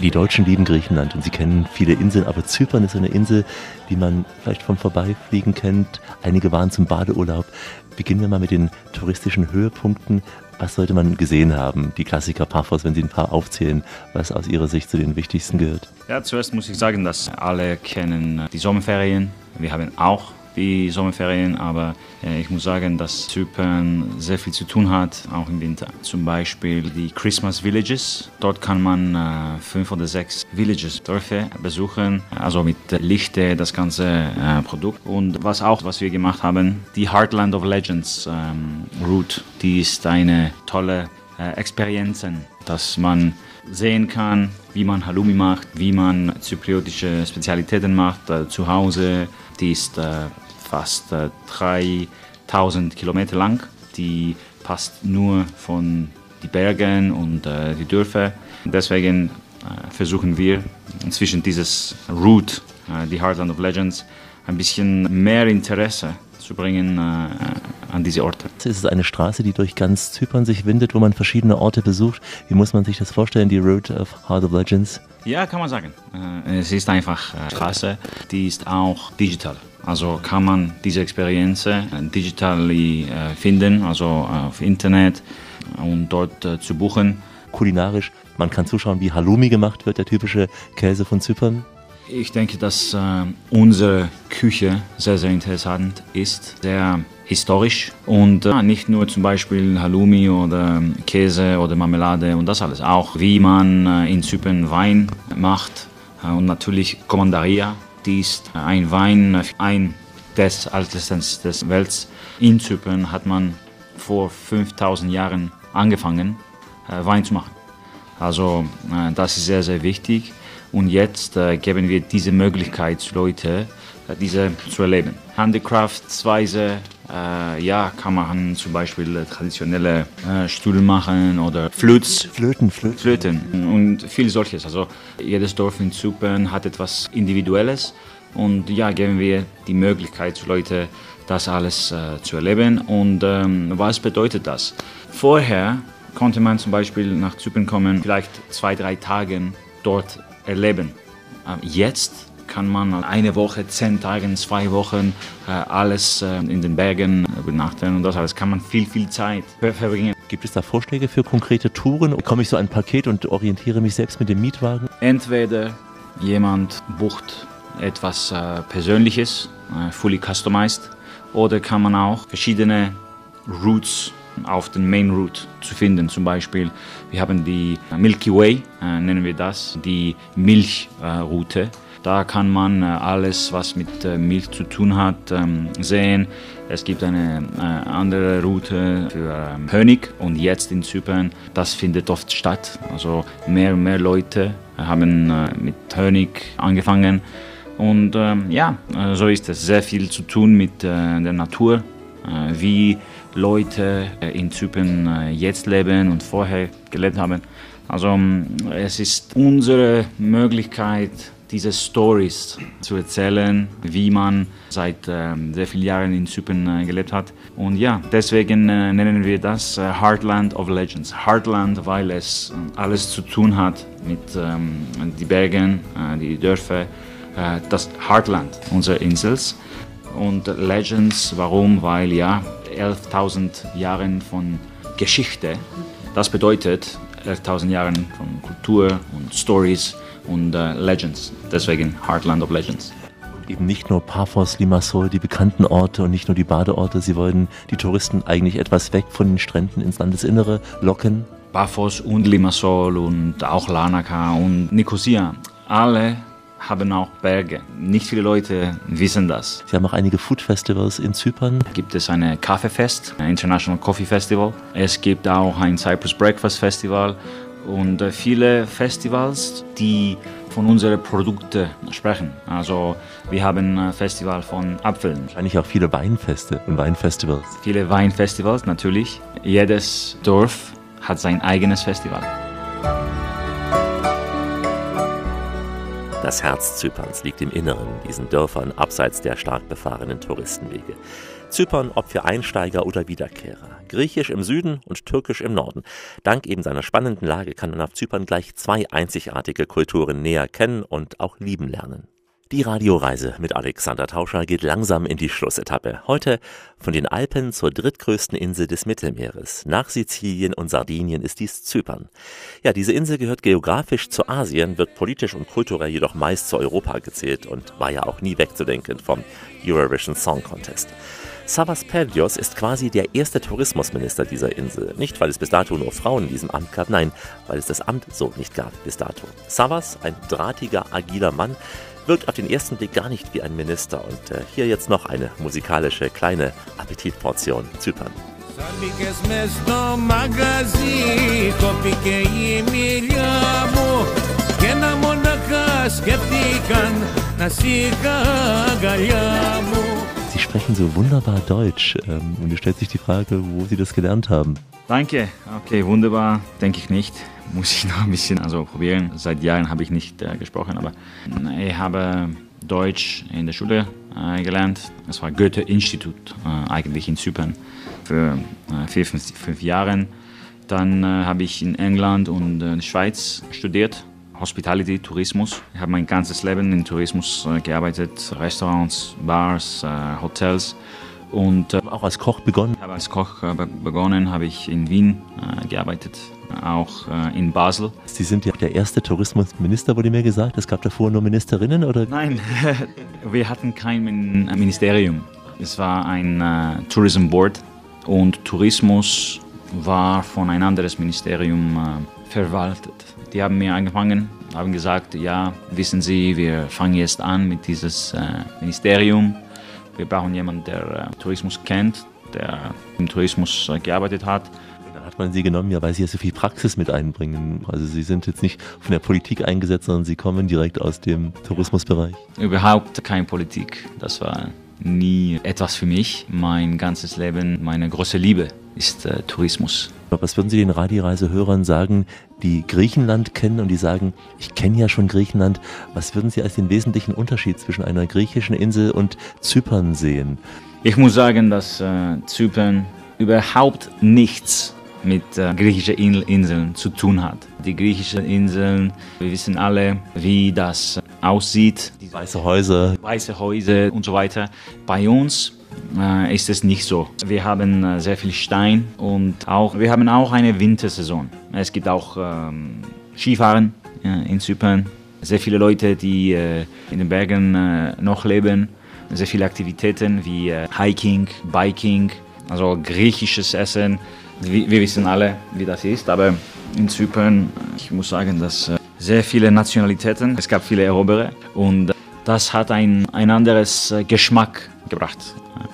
Die Deutschen lieben Griechenland und sie kennen viele Inseln, aber Zypern ist eine Insel, die man vielleicht vom Vorbeifliegen kennt. Einige waren zum Badeurlaub. Beginnen wir mal mit den touristischen Höhepunkten. Was sollte man gesehen haben? Die Klassiker Paphos, wenn Sie ein paar aufzählen, was aus Ihrer Sicht zu den wichtigsten gehört. Ja, zuerst muss ich sagen, dass alle kennen die Sommerferien. Wir haben auch die Sommerferien, aber äh, ich muss sagen, dass Zypern sehr viel zu tun hat, auch im Winter. Zum Beispiel die Christmas Villages. Dort kann man äh, fünf oder sechs Villages, Dörfer besuchen, also mit Lichte, das ganze äh, Produkt. Und was auch, was wir gemacht haben, die Heartland of Legends ähm, Route, die ist eine tolle Experience, dass man sehen kann, wie man Halloumi macht, wie man zypriotische Spezialitäten macht äh, zu Hause. Die ist äh, fast äh, 3000 Kilometer lang. Die passt nur von die Bergen und äh, die Dörfer. Deswegen äh, versuchen wir inzwischen dieses Route, äh, die Heartland of Legends, ein bisschen mehr Interesse zu bringen äh, an diese Orte. Es ist eine Straße, die durch ganz Zypern sich windet, wo man verschiedene Orte besucht. Wie muss man sich das vorstellen, die Road of Heart of Legends? Ja, kann man sagen. Äh, Es ist einfach eine Straße, die ist auch digital. Also kann man diese Experience äh, digital äh, finden, also auf Internet und dort äh, zu buchen. Kulinarisch, man kann zuschauen, wie Halloumi gemacht wird, der typische Käse von Zypern. Ich denke, dass äh, unsere Küche sehr, sehr interessant ist, sehr historisch und äh, nicht nur zum Beispiel Halloumi oder Käse oder Marmelade und das alles, auch wie man äh, in Zypern Wein macht äh, und natürlich Commandaria, die ist ein Wein, ein des ältesten des Welt. In Zypern hat man vor 5000 Jahren angefangen, äh, Wein zu machen. Also äh, das ist sehr, sehr wichtig. Und jetzt äh, geben wir diese Möglichkeit Leute, äh, diese zu erleben. Handicraftsweise, äh, ja, kann man zum Beispiel äh, traditionelle äh, Stühle machen oder Flöts. Flöten, Flöten. Flöten und viel solches. Also jedes Dorf in Zypern hat etwas Individuelles und ja, geben wir die Möglichkeit zu Leute, das alles äh, zu erleben. Und ähm, was bedeutet das? Vorher konnte man zum Beispiel nach Zypern kommen, vielleicht zwei, drei Tage dort erleben. Ähm, Jetzt kann man eine Woche, zehn Tage, zwei Wochen äh, alles äh, in den Bergen übernachten und das alles kann man viel, viel Zeit ver- verbringen. Gibt es da Vorschläge für konkrete Touren? Komme ich so ein Paket und orientiere mich selbst mit dem Mietwagen? Entweder jemand bucht etwas äh, Persönliches, äh, fully customized, oder kann man auch verschiedene Routes auf den Main Route zu finden. Zum Beispiel, wir haben die Milky Way, äh, nennen wir das, die Milchroute. Da kann man äh, alles, was mit äh, Milch zu tun hat, ähm, sehen. Es gibt eine äh, andere Route für ähm, Honig und jetzt in Zypern, das findet oft statt. Also mehr und mehr Leute haben äh, mit Honig angefangen. Und ähm, ja, äh, so ist es. Sehr viel zu tun mit äh, der Natur, äh, wie Leute äh, in Zypern äh, jetzt leben und vorher gelebt haben. Also ähm, es ist unsere Möglichkeit, diese Stories zu erzählen, wie man seit ähm, sehr vielen Jahren in Zypern äh, gelebt hat. Und ja, deswegen nennen wir das Heartland of Legends. Heartland, weil es alles zu tun hat mit ähm, die Bergen, die Dörfer, das Heartland unserer Insels. Und Legends, warum? Weil ja, 11.000 Jahren von Geschichte, das bedeutet 11.000 Jahren von Kultur und Stories und äh, Legends. Deswegen Heartland of Legends. Eben nicht nur Paphos, Limassol, die bekannten Orte und nicht nur die Badeorte. Sie wollen die Touristen eigentlich etwas weg von den Stränden ins Landesinnere locken. Paphos und Limassol und auch Larnaca und Nicosia, alle haben auch Berge. Nicht viele Leute wissen das. Sie haben auch einige Food-Festivals in Zypern. Gibt es eine Kaffeefest, ein International Coffee Festival. Es gibt auch ein Cyprus Breakfast Festival und äh, viele Festivals, die von unseren Produkten sprechen. Also wir haben ein Festival von Apfeln. Wahrscheinlich auch viele Weinfeste und Weinfestivals. Viele Weinfestivals natürlich. Jedes Dorf hat sein eigenes Festival. Das Herz Zyperns liegt im Inneren, diesen Dörfern abseits der stark befahrenen Touristenwege. Zypern ob für Einsteiger oder Wiederkehrer. Griechisch im Süden und Türkisch im Norden. Dank eben seiner spannenden Lage kann man auf Zypern gleich zwei einzigartige Kulturen näher kennen und auch lieben lernen. Die Radioreise mit Alexander Tauscher geht langsam in die Schlussetappe. Heute von den Alpen zur drittgrößten Insel des Mittelmeeres. Nach Sizilien und Sardinien ist dies Zypern. Ja, diese Insel gehört geografisch zu Asien, wird politisch und kulturell jedoch meist zu Europa gezählt und war ja auch nie wegzudenken vom Eurovision Song Contest. Savas Peldios ist quasi der erste Tourismusminister dieser Insel. Nicht, weil es bis dato nur Frauen in diesem Amt gab, nein, weil es das Amt so nicht gab bis dato. Savas, ein drahtiger, agiler Mann, wirkt auf den ersten Blick gar nicht wie ein Minister. Und äh, hier jetzt noch eine musikalische kleine Appetitportion Zypern. Σάλπικες μες στο μαγαζί Κόπηκε η μιλιά μου Και ένα μοναχά σκεφτήκαν Να σήκα αγκαλιά μου Sie sprechen so wunderbar Deutsch ähm, und es stellt sich die Frage, wo Sie das gelernt haben. Danke. Okay, wunderbar, denke ich nicht. Muss ich noch ein bisschen also probieren. Seit Jahren habe ich nicht äh, gesprochen, aber ich habe Deutsch in der Schule äh, gelernt. Das war Goethe-Institut, äh, eigentlich in Zypern, für äh, vier, fünf, fünf Jahre. Dann äh, habe ich in England und äh, Schweiz studiert Hospitality, Tourismus. Ich habe mein ganzes Leben in Tourismus äh, gearbeitet, Restaurants, Bars, äh, Hotels. Und äh, auch als Koch begonnen? Habe als Koch begonnen, habe ich in Wien gearbeitet, auch in Basel. Sie sind ja der erste Tourismusminister, wurde mir gesagt. Es gab davor nur Ministerinnen, oder? Nein, wir hatten kein Ministerium. Es war ein Tourism Board und Tourismus war von ein anderes Ministerium verwaltet. Die haben mir angefangen, haben gesagt, ja, wissen Sie, wir fangen jetzt an mit dieses äh, Ministerium. Wir brauchen jemanden, der äh, Tourismus kennt, der im Tourismus äh, gearbeitet hat. Dann hat man sie genommen, ja, weil sie ja so viel Praxis mit einbringen. Also sie sind jetzt nicht von der Politik eingesetzt, sondern sie kommen direkt aus dem Tourismusbereich. Überhaupt keine Politik. Das war nie etwas für mich. Mein ganzes Leben, meine große Liebe ist äh, Tourismus. Was würden Sie den Radioreisehörern sagen, die Griechenland kennen und die sagen, ich kenne ja schon Griechenland. Was würden Sie als den wesentlichen Unterschied zwischen einer griechischen Insel und Zypern sehen? Ich muss sagen, dass äh, Zypern überhaupt nichts mit äh, griechischen Inseln zu tun hat. Die griechischen Inseln, wir wissen alle, wie das aussieht. Die weiße Häuser. Weiße Häuser und so weiter. Bei uns ist es nicht so. Wir haben äh, sehr viel Stein und auch, wir haben auch eine Wintersaison. Es gibt auch ähm, Skifahren äh, in Zypern. Sehr viele Leute, die äh, in den Bergen äh, noch leben. Sehr viele Aktivitäten wie äh, Hiking, Biking, also griechisches Essen. Wir, wir, wissen alle, wie das ist, aber in Zypern, ich muss sagen, dass sehr viele Nationalitäten, es gab viele Eroberer und das hat ein, ein anderes Geschmack gebracht.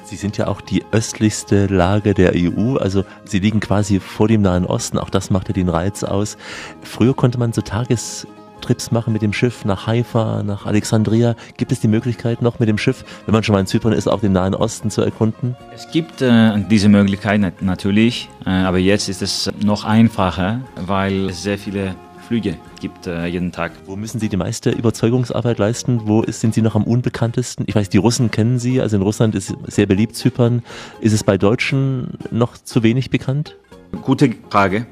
Sie sind ja auch die östlichste Lage der EU, also Sie liegen quasi vor dem Nahen Osten. Auch das macht ja den Reiz aus. Früher konnte man so Tagestrips machen mit dem Schiff nach Haifa, nach Alexandria. Gibt es die Möglichkeit noch mit dem Schiff, wenn man schon mal in Zypern ist, auch den Nahen Osten zu erkunden? Es gibt äh, diese Möglichkeit natürlich, äh, aber jetzt ist es noch einfacher, weil es sehr viele Flüge gibt äh, jeden Tag. Wo müssen Sie die meiste Überzeugungsarbeit leisten? Wo ist, sind Sie noch am unbekanntesten? Ich weiß, die Russen kennen Sie, also in Russland ist sehr beliebt Zypern. Ist es bei Deutschen noch zu wenig bekannt? Gute Frage.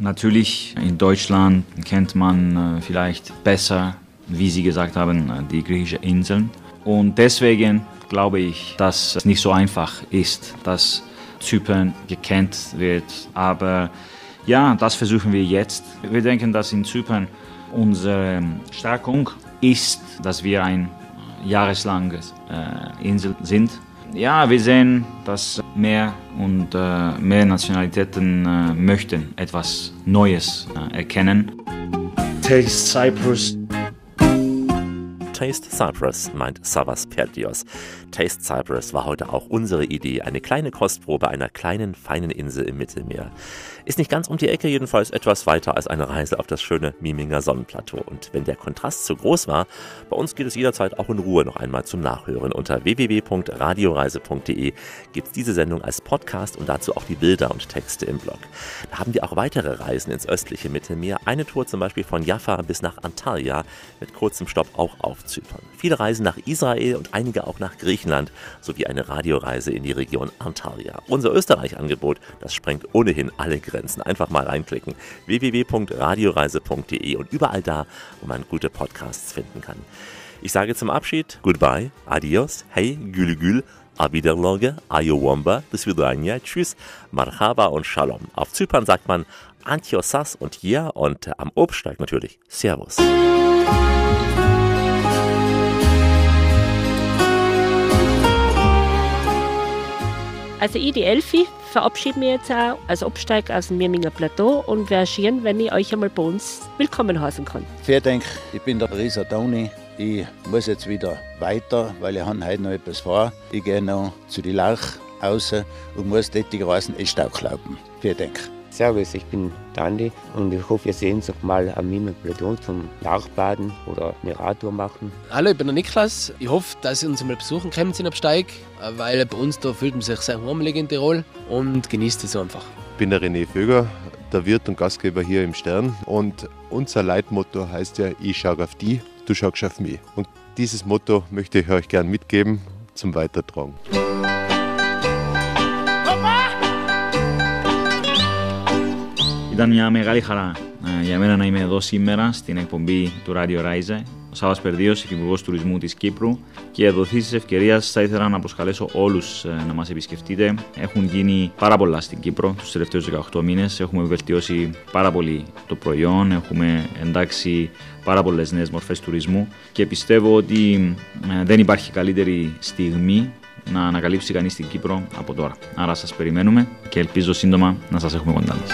Natürlich, in Deutschland kennt man äh, vielleicht besser, wie Sie gesagt haben, äh, die griechischen Inseln. Und deswegen glaube ich, dass es nicht so einfach ist, dass Zypern gekannt wird. Aber ja, das versuchen wir jetzt. Wir denken, dass in Zypern unsere Stärkung ist, dass wir ein jahreslanges äh, Insel sind. Ja, wir sehen, dass mehr und äh, mehr Nationalitäten äh, möchten etwas Neues äh, erkennen. Taste Cyprus Taste Cyprus, meint Savas Perdios. Taste Cyprus war heute auch unsere Idee, eine kleine Kostprobe einer kleinen, feinen Insel im Mittelmeer. Ist nicht ganz um die Ecke, jedenfalls etwas weiter als eine Reise auf das schöne Miminger Sonnenplateau. Und wenn der Kontrast zu groß war, bei uns geht es jederzeit auch in Ruhe noch einmal zum Nachhören. Unter www.radioreise.de gibt es diese Sendung als Podcast und dazu auch die Bilder und Texte im Blog. Da haben wir auch weitere Reisen ins östliche Mittelmeer. Eine Tour zum Beispiel von Jaffa bis nach Antalya mit kurzem Stopp auch auf Zypern. Viele Reisen nach Israel und einige auch nach Griechenland sowie eine Radioreise in die Region Antalya. Unser Österreich-Angebot, das sprengt ohnehin alle Grenzen. Einfach mal reinklicken. www.radioreise.de und überall da, wo man gute Podcasts finden kann. Ich sage zum Abschied Goodbye, Adios, Hey, Gül Gül, Abiderloge, Ayowomba, bis Vidania, Tschüss, Marhaba und Shalom. Auf Zypern sagt man Antiosas und Ja und am Obststeig natürlich Servus. Also ich, die Elfi, verabschiede mich jetzt auch als Absteig aus dem Mirminger Plateau und wäre schön, wenn ich euch einmal bei uns willkommen heißen kann. Vielen Dank, ich bin der Risa Toni. Ich muss jetzt wieder weiter, weil ich habe heute noch etwas vor. Ich gehe noch zu die Lauch raus und muss dort die Reisen in Stau glauben. Vielen Dank. Servus, ich bin Dandi und ich hoffe, wir sehen uns auch mal am Mimel Plateau zum Lauchbaden oder eine Radtour machen. Hallo, ich bin der Niklas. Ich hoffe, dass Sie uns mal besuchen kommen in Absteig, weil bei uns da fühlt man sich sehr heimelig in Tirol und genießt es einfach. Ich bin der René Vöger, der Wirt und Gastgeber hier im Stern. Und unser Leitmotto heißt ja, ich schaue auf die, du schaust auf mich. Und dieses Motto möchte ich euch gern mitgeben zum Weitertragen. Ήταν μια μεγάλη χαρά ε, για μένα να είμαι εδώ σήμερα στην εκπομπή του Radio Rise. Ο Σάβα Περδίος, Υπουργός Τουρισμού της Κύπρου. Και εδώ της ευκαιρίας θα ήθελα να προσκαλέσω όλους να μας επισκεφτείτε. Έχουν γίνει πάρα πολλά στην Κύπρο τους τελευταίους 18 μήνες. Έχουμε βελτιώσει πάρα πολύ το προϊόν. Έχουμε εντάξει πάρα πολλές νέες μορφές τουρισμού. Και πιστεύω ότι ε, δεν υπάρχει καλύτερη στιγμή να ανακαλύψει κανείς την Κύπρο από τώρα. Άρα σας περιμένουμε και ελπίζω σύντομα να σας έχουμε κοντά μας.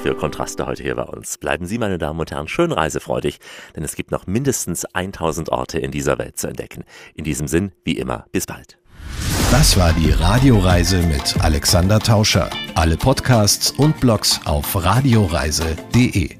Für Kontraste heute hier bei uns. Bleiben Sie, meine Damen und Herren, schön reisefreudig, denn es gibt noch mindestens 1000 Orte in dieser Welt zu entdecken. In diesem Sinn, wie immer, bis bald. Das war die Radioreise mit Alexander Tauscher. Alle Podcasts und Blogs auf radioreise.de.